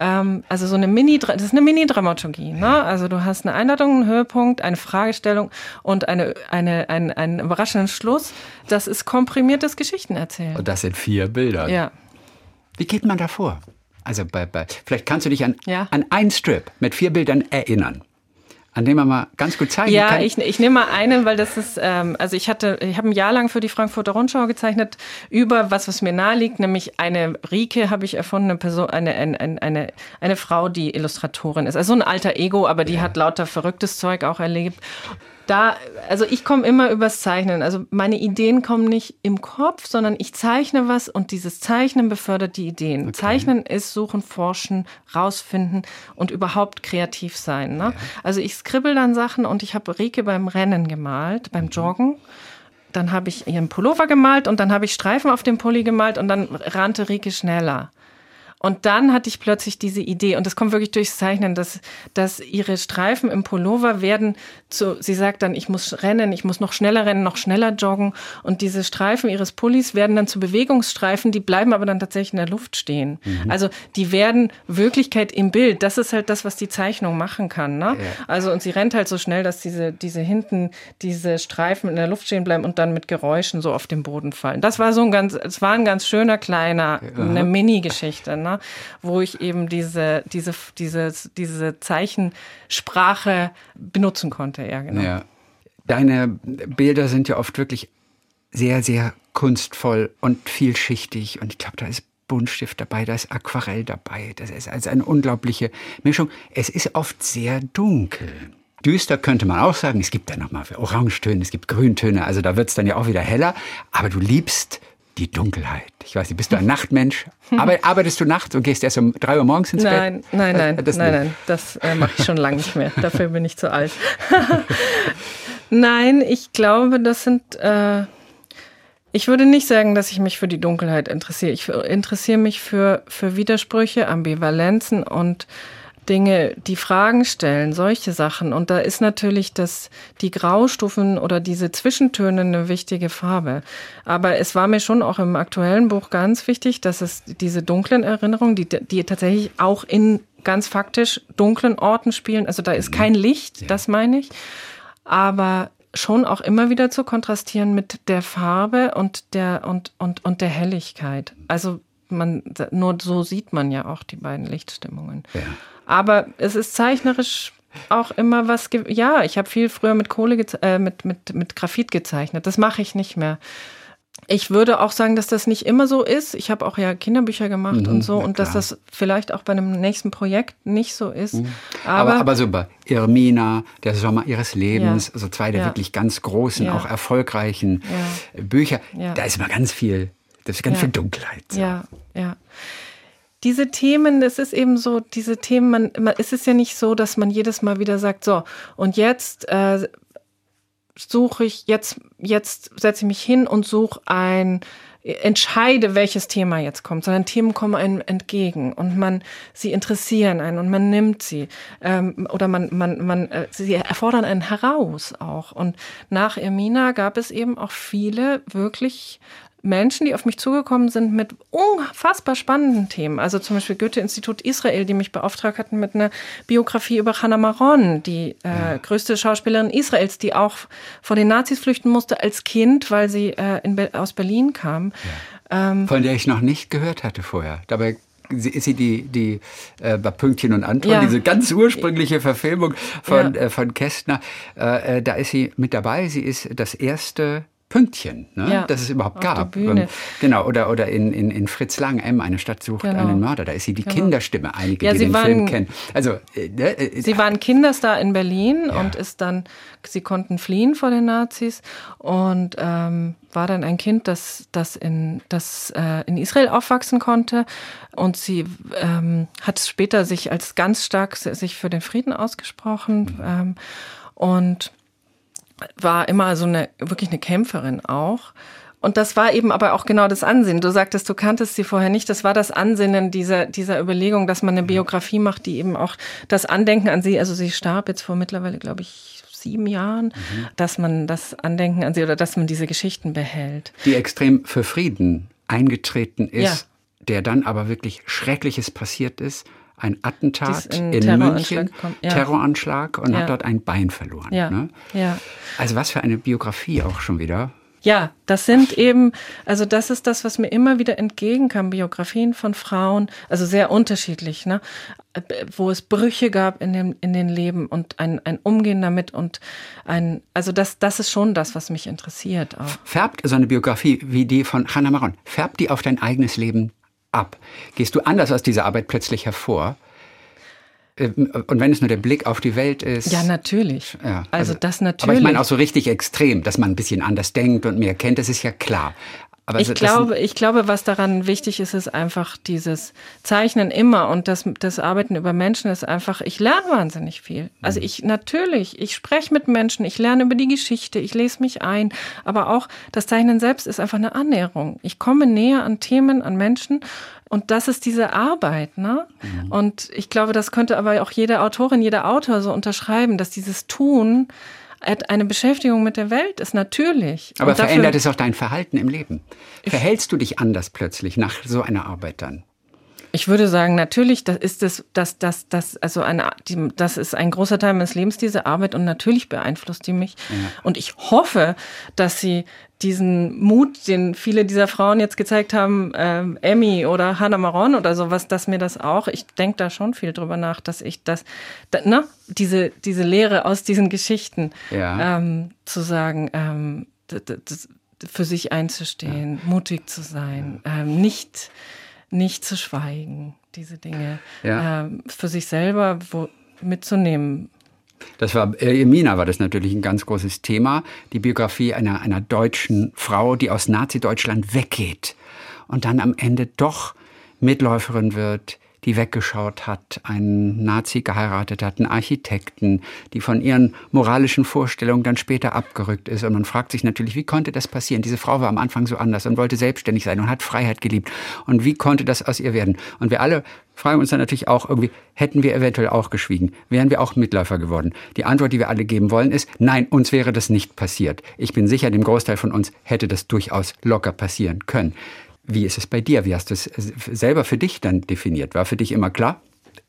Ähm, also so eine Mini, das ist eine Mini-Dramaturgie. Ne? Also du hast eine Einladung, einen Höhepunkt, eine Fragestellung und eine, eine, einen, einen überraschenden Schluss. Das ist komprimiertes Geschichtenerzählen. Und das sind vier Bilder. Ja. Wie geht man da vor? Also bei, bei, vielleicht kannst du dich an, ja. an einen Strip mit vier Bildern erinnern an dem man mal ganz gut zeigen ja, kann. Ja, ich, ich nehme mal einen, weil das ist, ähm, also ich hatte, ich habe ein Jahr lang für die Frankfurter Rundschau gezeichnet über was, was mir nahe liegt, nämlich eine Rike habe ich erfunden, eine Person, eine, eine, eine, eine Frau, die Illustratorin ist. Also ein alter Ego, aber die ja. hat lauter verrücktes Zeug auch erlebt da, also ich komme immer übers Zeichnen. Also meine Ideen kommen nicht im Kopf, sondern ich zeichne was und dieses Zeichnen befördert die Ideen. Okay. Zeichnen ist suchen, forschen, rausfinden und überhaupt kreativ sein. Ne? Ja. Also ich skribbel dann Sachen und ich habe Rike beim Rennen gemalt, beim mhm. Joggen. Dann habe ich ihren Pullover gemalt und dann habe ich Streifen auf dem Pulli gemalt und dann rannte Rike schneller. Und dann hatte ich plötzlich diese Idee, und das kommt wirklich durchs Zeichnen, dass, dass ihre Streifen im Pullover werden zu, sie sagt dann, ich muss rennen, ich muss noch schneller rennen, noch schneller joggen. Und diese Streifen ihres Pullis werden dann zu Bewegungsstreifen, die bleiben aber dann tatsächlich in der Luft stehen. Mhm. Also die werden Wirklichkeit im Bild. Das ist halt das, was die Zeichnung machen kann. Ne? Ja. Also, und sie rennt halt so schnell, dass diese, diese hinten, diese Streifen in der Luft stehen bleiben und dann mit Geräuschen so auf den Boden fallen. Das war so ein ganz, es war ein ganz schöner kleiner, ja. eine Mini-Geschichte. Ne? Wo ich eben diese, diese, diese, diese Zeichensprache benutzen konnte. Ja, genau. Ja. Deine Bilder sind ja oft wirklich sehr, sehr kunstvoll und vielschichtig. Und ich glaube, da ist Buntstift dabei, da ist Aquarell dabei. Das ist also eine unglaubliche Mischung. Es ist oft sehr dunkel. Düster könnte man auch sagen. Es gibt ja nochmal Orangetöne, es gibt Grüntöne. Also da wird es dann ja auch wieder heller. Aber du liebst die Dunkelheit. Ich weiß nicht, bist du ein Nachtmensch? [laughs] arbeitest du nachts und gehst erst um drei Uhr morgens ins nein, Bett? Nein, nein, das nein, nein, das äh, mache ich schon lange nicht mehr. [laughs] Dafür bin ich zu alt. [laughs] nein, ich glaube, das sind. Äh, ich würde nicht sagen, dass ich mich für die Dunkelheit interessiere. Ich interessiere mich für, für Widersprüche, Ambivalenzen und Dinge, die Fragen stellen, solche Sachen. Und da ist natürlich das, die Graustufen oder diese Zwischentöne eine wichtige Farbe. Aber es war mir schon auch im aktuellen Buch ganz wichtig, dass es diese dunklen Erinnerungen, die, die tatsächlich auch in ganz faktisch dunklen Orten spielen, also da ist mhm. kein Licht, ja. das meine ich. Aber schon auch immer wieder zu kontrastieren mit der Farbe und der und und und der Helligkeit. Also man nur so sieht man ja auch die beiden Lichtstimmungen. Ja. Aber es ist zeichnerisch auch immer was. Ja, ich habe viel früher mit Kohle, äh, mit, mit, mit Graphit gezeichnet. Das mache ich nicht mehr. Ich würde auch sagen, dass das nicht immer so ist. Ich habe auch ja Kinderbücher gemacht mhm, und so und dass das vielleicht auch bei einem nächsten Projekt nicht so ist. Mhm. Aber, aber, aber so bei Irmina, der Sommer ihres Lebens, ja. also zwei der ja. wirklich ganz großen, ja. auch erfolgreichen Bücher, da ist immer ganz viel, das ist ganz viel Dunkelheit. So. Ja, ja diese Themen, das ist eben so, diese Themen, man, man, es ist ja nicht so, dass man jedes Mal wieder sagt, so, und jetzt äh, suche ich, jetzt, jetzt setze ich mich hin und suche ein, entscheide, welches Thema jetzt kommt, sondern Themen kommen einem entgegen und man, sie interessieren einen und man nimmt sie. Ähm, oder man, man, man, äh, sie erfordern einen heraus auch. Und nach Ermina gab es eben auch viele wirklich Menschen, die auf mich zugekommen sind mit unfassbar spannenden Themen. Also zum Beispiel Goethe-Institut Israel, die mich beauftragt hatten mit einer Biografie über Hannah Maron, die äh, größte Schauspielerin Israels, die auch vor den Nazis flüchten musste als Kind, weil sie äh, in Be aus Berlin kam. Ja. Ähm, Von der ich noch nicht gehört hatte vorher. Dabei ist sie die, die äh, bei Pünktchen und Anton, ja. diese ganz ursprüngliche Verfilmung von, ja. äh, von Kästner, äh, äh, da ist sie mit dabei. Sie ist das erste Pünktchen, ne? ja, das es überhaupt gab. Genau, oder, oder in, in, in Fritz Lang, M, eine Stadt sucht genau. einen Mörder, da ist sie die genau. Kinderstimme, einige, ja, die den waren, Film kennen. Also, äh, ne, äh, sie waren Kinderstar in Berlin ja. und ist dann, sie konnten fliehen vor den Nazis und ähm, war dann ein Kind, das, das, in, das äh, in Israel aufwachsen konnte und sie ähm, hat später sich als ganz stark sich für den Frieden ausgesprochen mhm. ähm, und war immer so eine, wirklich eine Kämpferin auch. Und das war eben aber auch genau das Ansinnen. Du sagtest, du kanntest sie vorher nicht. Das war das Ansinnen dieser, dieser Überlegung, dass man eine Biografie macht, die eben auch das Andenken an sie, also sie starb jetzt vor mittlerweile, glaube ich, sieben Jahren, mhm. dass man das Andenken an sie oder dass man diese Geschichten behält. Die extrem für Frieden eingetreten ist, ja. der dann aber wirklich Schreckliches passiert ist ein Attentat in, in München, ja. Terroranschlag und ja. hat dort ein Bein verloren. Ja. Ne? ja. Also was für eine Biografie auch schon wieder. Ja, das sind eben, also das ist das, was mir immer wieder entgegenkam, Biografien von Frauen, also sehr unterschiedlich, ne? wo es Brüche gab in dem in den Leben und ein, ein Umgehen damit und ein, also das, das ist schon das, was mich interessiert auch. Färbt so eine Biografie wie die von Hannah Maron, färbt die auf dein eigenes Leben ab? Gehst du anders aus dieser Arbeit plötzlich hervor? Ähm, und wenn es nur der Blick auf die Welt ist. Ja, natürlich. Ja, also, also das natürlich. Aber ich meine auch so richtig extrem, dass man ein bisschen anders denkt und mehr kennt, das ist ja klar. Aber ich, glaube, ich glaube, was daran wichtig ist, ist einfach dieses Zeichnen immer und das, das Arbeiten über Menschen ist einfach, ich lerne wahnsinnig viel. Also mhm. ich, natürlich, ich spreche mit Menschen, ich lerne über die Geschichte, ich lese mich ein, aber auch das Zeichnen selbst ist einfach eine Annäherung. Ich komme näher an Themen, an Menschen und das ist diese Arbeit, ne? Mhm. Und ich glaube, das könnte aber auch jede Autorin, jeder Autor so unterschreiben, dass dieses Tun, eine Beschäftigung mit der Welt ist natürlich. Aber verändert es auch dein Verhalten im Leben? Verhältst du dich anders plötzlich nach so einer Arbeit dann? Ich würde sagen, natürlich, das ist das, das, das, das, also eine, die, das ist ein großer Teil meines Lebens, diese Arbeit, und natürlich beeinflusst die mich. Ja. Und ich hoffe, dass sie diesen Mut, den viele dieser Frauen jetzt gezeigt haben, ähm, Emmy oder Hannah Maron oder sowas, dass mir das auch, ich denke da schon viel drüber nach, dass ich das, da, ne, diese, diese Lehre aus diesen Geschichten ja. ähm, zu sagen, ähm, für sich einzustehen, ja. mutig zu sein, ähm, nicht nicht zu schweigen, diese Dinge ja. äh, für sich selber wo, mitzunehmen. Das war, Emina war das natürlich ein ganz großes Thema. Die Biografie einer, einer deutschen Frau, die aus Nazi-Deutschland weggeht und dann am Ende doch Mitläuferin wird, die weggeschaut hat, einen Nazi geheiratet hat, einen Architekten, die von ihren moralischen Vorstellungen dann später abgerückt ist. Und man fragt sich natürlich, wie konnte das passieren? Diese Frau war am Anfang so anders und wollte selbstständig sein und hat Freiheit geliebt. Und wie konnte das aus ihr werden? Und wir alle fragen uns dann natürlich auch irgendwie, hätten wir eventuell auch geschwiegen? Wären wir auch Mitläufer geworden? Die Antwort, die wir alle geben wollen, ist, nein, uns wäre das nicht passiert. Ich bin sicher, dem Großteil von uns hätte das durchaus locker passieren können. Wie ist es bei dir? Wie hast du es selber für dich dann definiert? War für dich immer klar,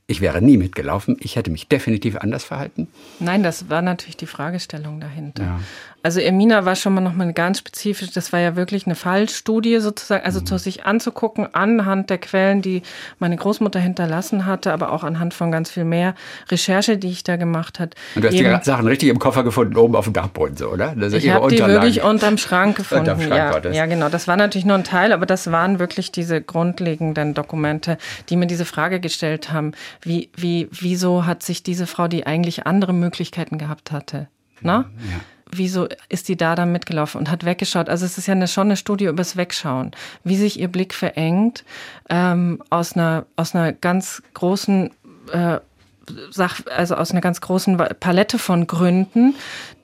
ich wäre nie mitgelaufen, ich hätte mich definitiv anders verhalten? Nein, das war natürlich die Fragestellung dahinter. Ja. Also Emina war schon mal noch mal eine ganz spezifische, das war ja wirklich eine Fallstudie sozusagen, also mhm. zu sich anzugucken anhand der Quellen, die meine Großmutter hinterlassen hatte, aber auch anhand von ganz viel mehr Recherche, die ich da gemacht hat. Und du hast Eben, die Sachen richtig im Koffer gefunden, oben auf dem Dachboden so, oder? Das ich habe die wirklich unterm Schrank [laughs] gefunden. unterm Schrank ja, ja, genau. Das war natürlich nur ein Teil, aber das waren wirklich diese grundlegenden Dokumente, die mir diese Frage gestellt haben, wie, wie, wieso hat sich diese Frau, die eigentlich andere Möglichkeiten gehabt hatte, na? Ja wieso ist die da dann mitgelaufen und hat weggeschaut? Also es ist ja eine, schon eine Studie übers Wegschauen, wie sich ihr Blick verengt ähm, aus einer aus einer ganz großen äh, Sach, also aus einer ganz großen Palette von Gründen,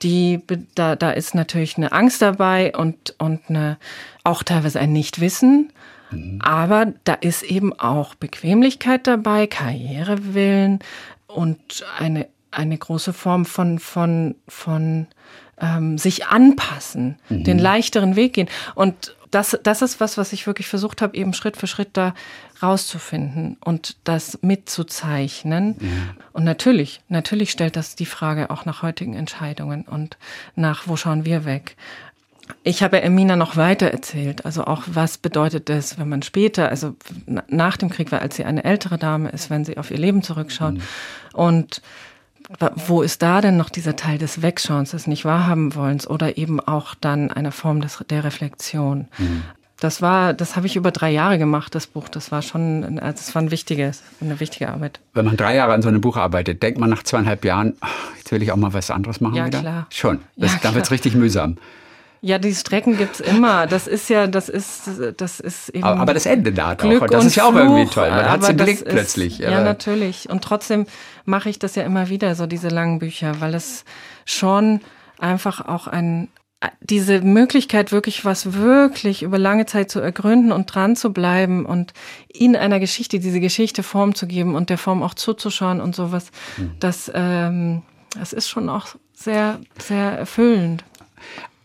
die da da ist natürlich eine Angst dabei und und eine auch teilweise ein Nichtwissen. Mhm. Aber da ist eben auch Bequemlichkeit dabei, Karrierewillen und eine eine große Form von von von ähm, sich anpassen, mhm. den leichteren Weg gehen. Und das, das ist was, was ich wirklich versucht habe, eben Schritt für Schritt da rauszufinden und das mitzuzeichnen. Mhm. Und natürlich, natürlich stellt das die Nach auch nach heutigen Entscheidungen und nach, wo schauen wir weg. Ich habe Emina noch weiter erzählt, also auch was bedeutet es, wenn man später, also nach dem Krieg, weil als sie eine ältere Dame ist, wenn sie auf ihr Leben zurückschaut mhm. und wo ist da denn noch dieser Teil des Wegschauens, des nicht wahrhaben wollens oder eben auch dann eine Form des, der Reflexion? Mhm. Das war, das habe ich über drei Jahre gemacht, das Buch. Das war schon, also das war ein wichtiges, eine wichtige Arbeit. Wenn man drei Jahre an so einem Buch arbeitet, denkt man nach zweieinhalb Jahren, ach, jetzt will ich auch mal was anderes machen ja, wieder? Klar. Schon. Das, ja, dann wird es richtig mühsam. Ja, die Strecken gibt's immer. Das ist ja, das ist, das ist eben. Aber, aber das Ende da Glück auch. Das ist ja auch Fluch, irgendwie toll. Man hat so einen Blick plötzlich. Ja, natürlich. Und trotzdem mache ich das ja immer wieder, so diese langen Bücher, weil es schon einfach auch ein, diese Möglichkeit, wirklich was wirklich über lange Zeit zu ergründen und dran zu bleiben und in einer Geschichte, diese Geschichte Form zu geben und der Form auch zuzuschauen und sowas, mhm. das, ähm, das ist schon auch sehr, sehr erfüllend.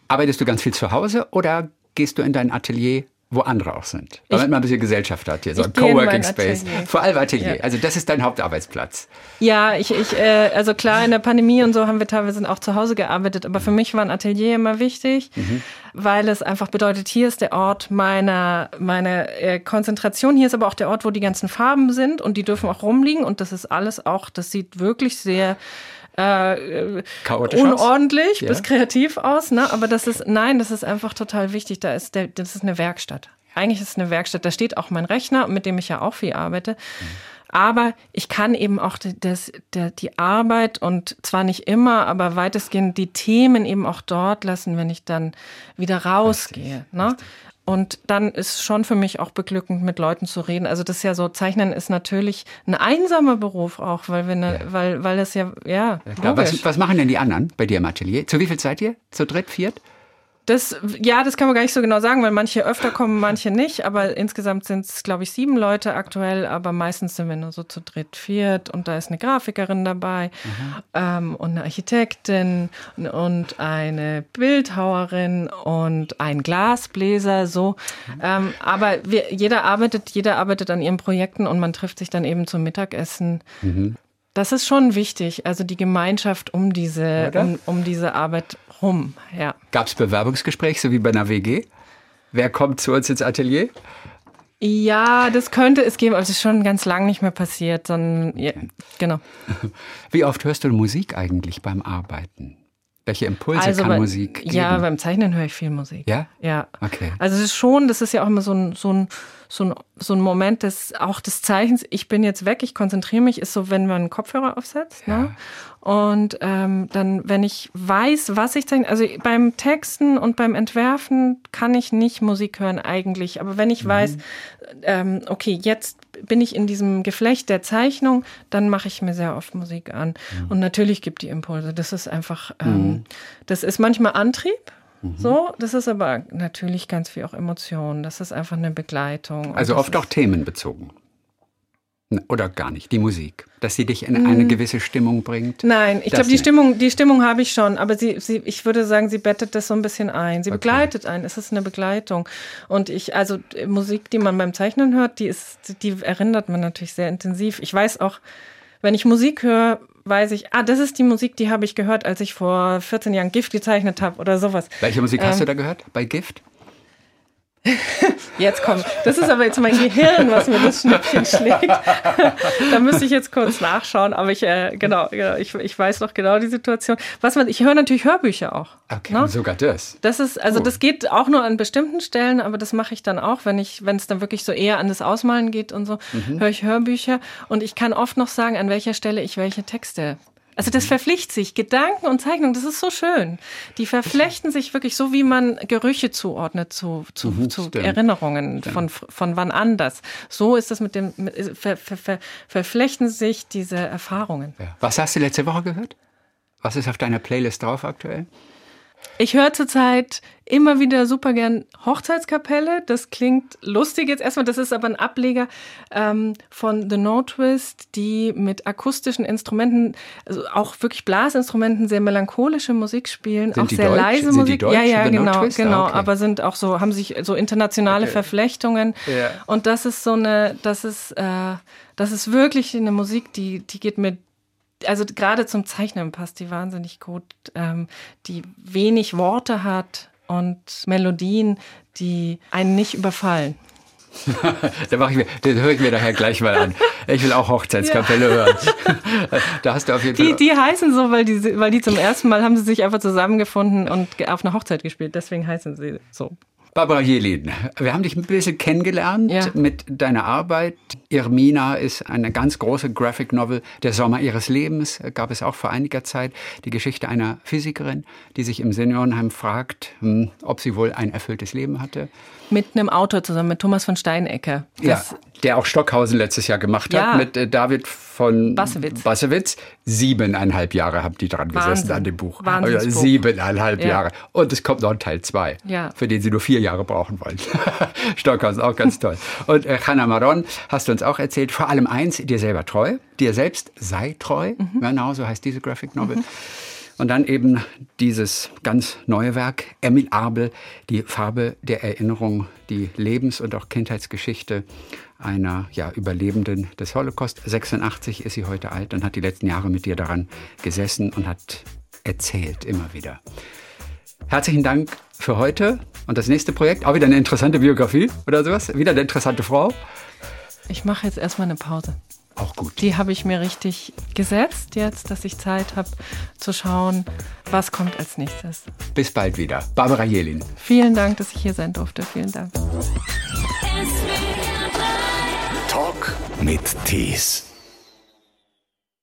Arbeitest du ganz viel zu Hause oder gehst du in dein Atelier, wo andere auch sind? Weil man ein bisschen Gesellschaft hat hier, so ein Coworking Space. Vor allem Atelier. Ja. Also das ist dein Hauptarbeitsplatz. Ja, ich, ich äh, also klar, in der Pandemie und so haben wir teilweise auch zu Hause gearbeitet, aber für mich war ein Atelier immer wichtig, mhm. weil es einfach bedeutet, hier ist der Ort meiner, meiner äh, Konzentration, hier ist aber auch der Ort, wo die ganzen Farben sind und die dürfen auch rumliegen und das ist alles auch, das sieht wirklich sehr äh, unordentlich ja. bis kreativ aus, ne? Aber das ist, nein, das ist einfach total wichtig. Da ist der, das ist eine Werkstatt. Eigentlich ist es eine Werkstatt. Da steht auch mein Rechner, mit dem ich ja auch viel arbeite. Mhm. Aber ich kann eben auch das, der, die Arbeit und zwar nicht immer, aber weitestgehend die Themen eben auch dort lassen, wenn ich dann wieder rausgehe. Richtig, ne? Richtig. Und dann ist schon für mich auch beglückend, mit Leuten zu reden. Also das ist ja so, Zeichnen ist natürlich ein einsamer Beruf auch, weil wir ne, ja. weil, weil das ja, ja. ja was, was machen denn die anderen bei dir im Atelier? Zu wie viel seid ihr? Zu dritt, viert? Das, ja, das kann man gar nicht so genau sagen, weil manche öfter kommen, manche nicht. Aber insgesamt sind es, glaube ich, sieben Leute aktuell. Aber meistens sind wir nur so zu dritt, viert. Und da ist eine Grafikerin dabei mhm. ähm, und eine Architektin und eine Bildhauerin und ein Glasbläser. So, mhm. ähm, aber wir, jeder arbeitet, jeder arbeitet an ihren Projekten und man trifft sich dann eben zum Mittagessen. Mhm. Das ist schon wichtig, also die Gemeinschaft um diese, um, um diese Arbeit rum. Ja. Gab es Bewerbungsgespräche, so wie bei einer WG? Wer kommt zu uns ins Atelier? Ja, das könnte es geben, aber es ist schon ganz lang nicht mehr passiert. Sondern, ja, genau. [laughs] Wie oft hörst du Musik eigentlich beim Arbeiten? Welche Impulse also kann bei, Musik geben? Ja, beim Zeichnen höre ich viel Musik. Ja? Ja. Okay. Also es ist schon, das ist ja auch immer so ein, so ein so ein, so ein Moment des, auch des Zeichens, ich bin jetzt weg, ich konzentriere mich, ist so, wenn man einen Kopfhörer aufsetzt. Ne? Ja. Ne? Und ähm, dann, wenn ich weiß, was ich zeichne, also beim Texten und beim Entwerfen kann ich nicht Musik hören eigentlich. Aber wenn ich mhm. weiß, ähm, okay, jetzt bin ich in diesem Geflecht der Zeichnung, dann mache ich mir sehr oft Musik an. Mhm. Und natürlich gibt die Impulse. Das ist einfach, ähm, mhm. das ist manchmal Antrieb. Mhm. So, das ist aber natürlich ganz viel auch Emotion. Das ist einfach eine Begleitung. Also oft auch themenbezogen. Oder gar nicht, die Musik, dass sie dich in eine hm. gewisse Stimmung bringt? Nein, ich glaube, die Stimmung, die Stimmung habe ich schon, aber sie, sie, ich würde sagen, sie bettet das so ein bisschen ein. Sie okay. begleitet einen, es ist eine Begleitung. Und ich, also Musik, die man beim Zeichnen hört, die ist, die erinnert man natürlich sehr intensiv. Ich weiß auch, wenn ich Musik höre, weiß ich, ah, das ist die Musik, die habe ich gehört, als ich vor 14 Jahren Gift gezeichnet habe oder sowas. Welche Musik ähm, hast du da gehört bei Gift? [laughs] Jetzt kommt. Das ist aber jetzt mein Gehirn, was mir das Schnippchen [laughs] schlägt. [laughs] da müsste ich jetzt kurz nachschauen, aber ich, äh, genau, ich, ich weiß noch genau die Situation. Was man, ich höre natürlich Hörbücher auch. Okay, ne? sogar das. Das ist, also das geht auch nur an bestimmten Stellen, aber das mache ich dann auch, wenn ich, wenn es dann wirklich so eher an das Ausmalen geht und so, mhm. höre ich Hörbücher und ich kann oft noch sagen, an welcher Stelle ich welche Texte also das verflicht sich. Gedanken und Zeichnung, das ist so schön. Die verflechten sich wirklich so, wie man Gerüche zuordnet zu, zu, mhm, zu Erinnerungen von, von wann anders. So ist das mit dem, mit, ver, ver, ver, verflechten sich diese Erfahrungen. Ja. Was hast du letzte Woche gehört? Was ist auf deiner Playlist drauf aktuell? Ich höre zurzeit immer wieder super gern Hochzeitskapelle. Das klingt lustig jetzt erstmal. Das ist aber ein Ableger ähm, von The No Twist, die mit akustischen Instrumenten, also auch wirklich Blasinstrumenten, sehr melancholische Musik spielen, sind auch sehr Deutsch? leise sind Musik. Ja, ja, The genau, no Twist? genau. Ah, okay. Aber sind auch so, haben sich so internationale okay. Verflechtungen. Ja. Und das ist so eine, das ist, äh, das ist wirklich eine Musik, die, die geht mir also gerade zum Zeichnen passt die wahnsinnig gut, ähm, die wenig Worte hat und Melodien, die einen nicht überfallen. [laughs] da mache ich mir, den höre ich mir daher gleich mal an. Ich will auch Hochzeitskapelle ja. hören. [laughs] da hast du auf jeden Fall. Die, die heißen so, weil die, weil die zum ersten Mal haben sie sich einfach zusammengefunden und auf einer Hochzeit gespielt. Deswegen heißen sie so. Barbara Jelin, wir haben dich ein bisschen kennengelernt ja. mit deiner Arbeit. Irmina ist eine ganz große Graphic Novel. Der Sommer ihres Lebens gab es auch vor einiger Zeit. Die Geschichte einer Physikerin, die sich im Seniorenheim fragt, hm, ob sie wohl ein erfülltes Leben hatte. Mit einem Autor zusammen, mit Thomas von Steinecker. ja, der auch Stockhausen letztes Jahr gemacht ja. hat mit äh, David von Bassewitz. Bassewitz. Siebeneinhalb Jahre haben die dran gesessen Wahnsinn. an dem Buch. Wahnsinnsbuch. Siebeneinhalb ja. Jahre. Und es kommt noch ein Teil zwei, ja. für den sie nur vier Jahre brauchen wollen. [laughs] Stockhausen, auch ganz toll. Und äh, Hannah Maron, hast du uns auch erzählt, vor allem eins, dir selber treu. Dir selbst sei treu. Mhm. Genau, so heißt diese Graphic Novel. Mhm. Und dann eben dieses ganz neue Werk, Emil Abel, die Farbe der Erinnerung, die Lebens- und auch Kindheitsgeschichte einer ja, Überlebenden des Holocaust. 86 ist sie heute alt und hat die letzten Jahre mit dir daran gesessen und hat erzählt immer wieder. Herzlichen Dank für heute und das nächste Projekt, auch wieder eine interessante Biografie oder sowas, wieder eine interessante Frau. Ich mache jetzt erstmal eine Pause. Auch gut. Die habe ich mir richtig gesetzt jetzt, dass ich Zeit habe zu schauen, was kommt als nächstes. Bis bald wieder. Barbara Jelin. Vielen Dank, dass ich hier sein durfte. Vielen Dank. Mit Tees.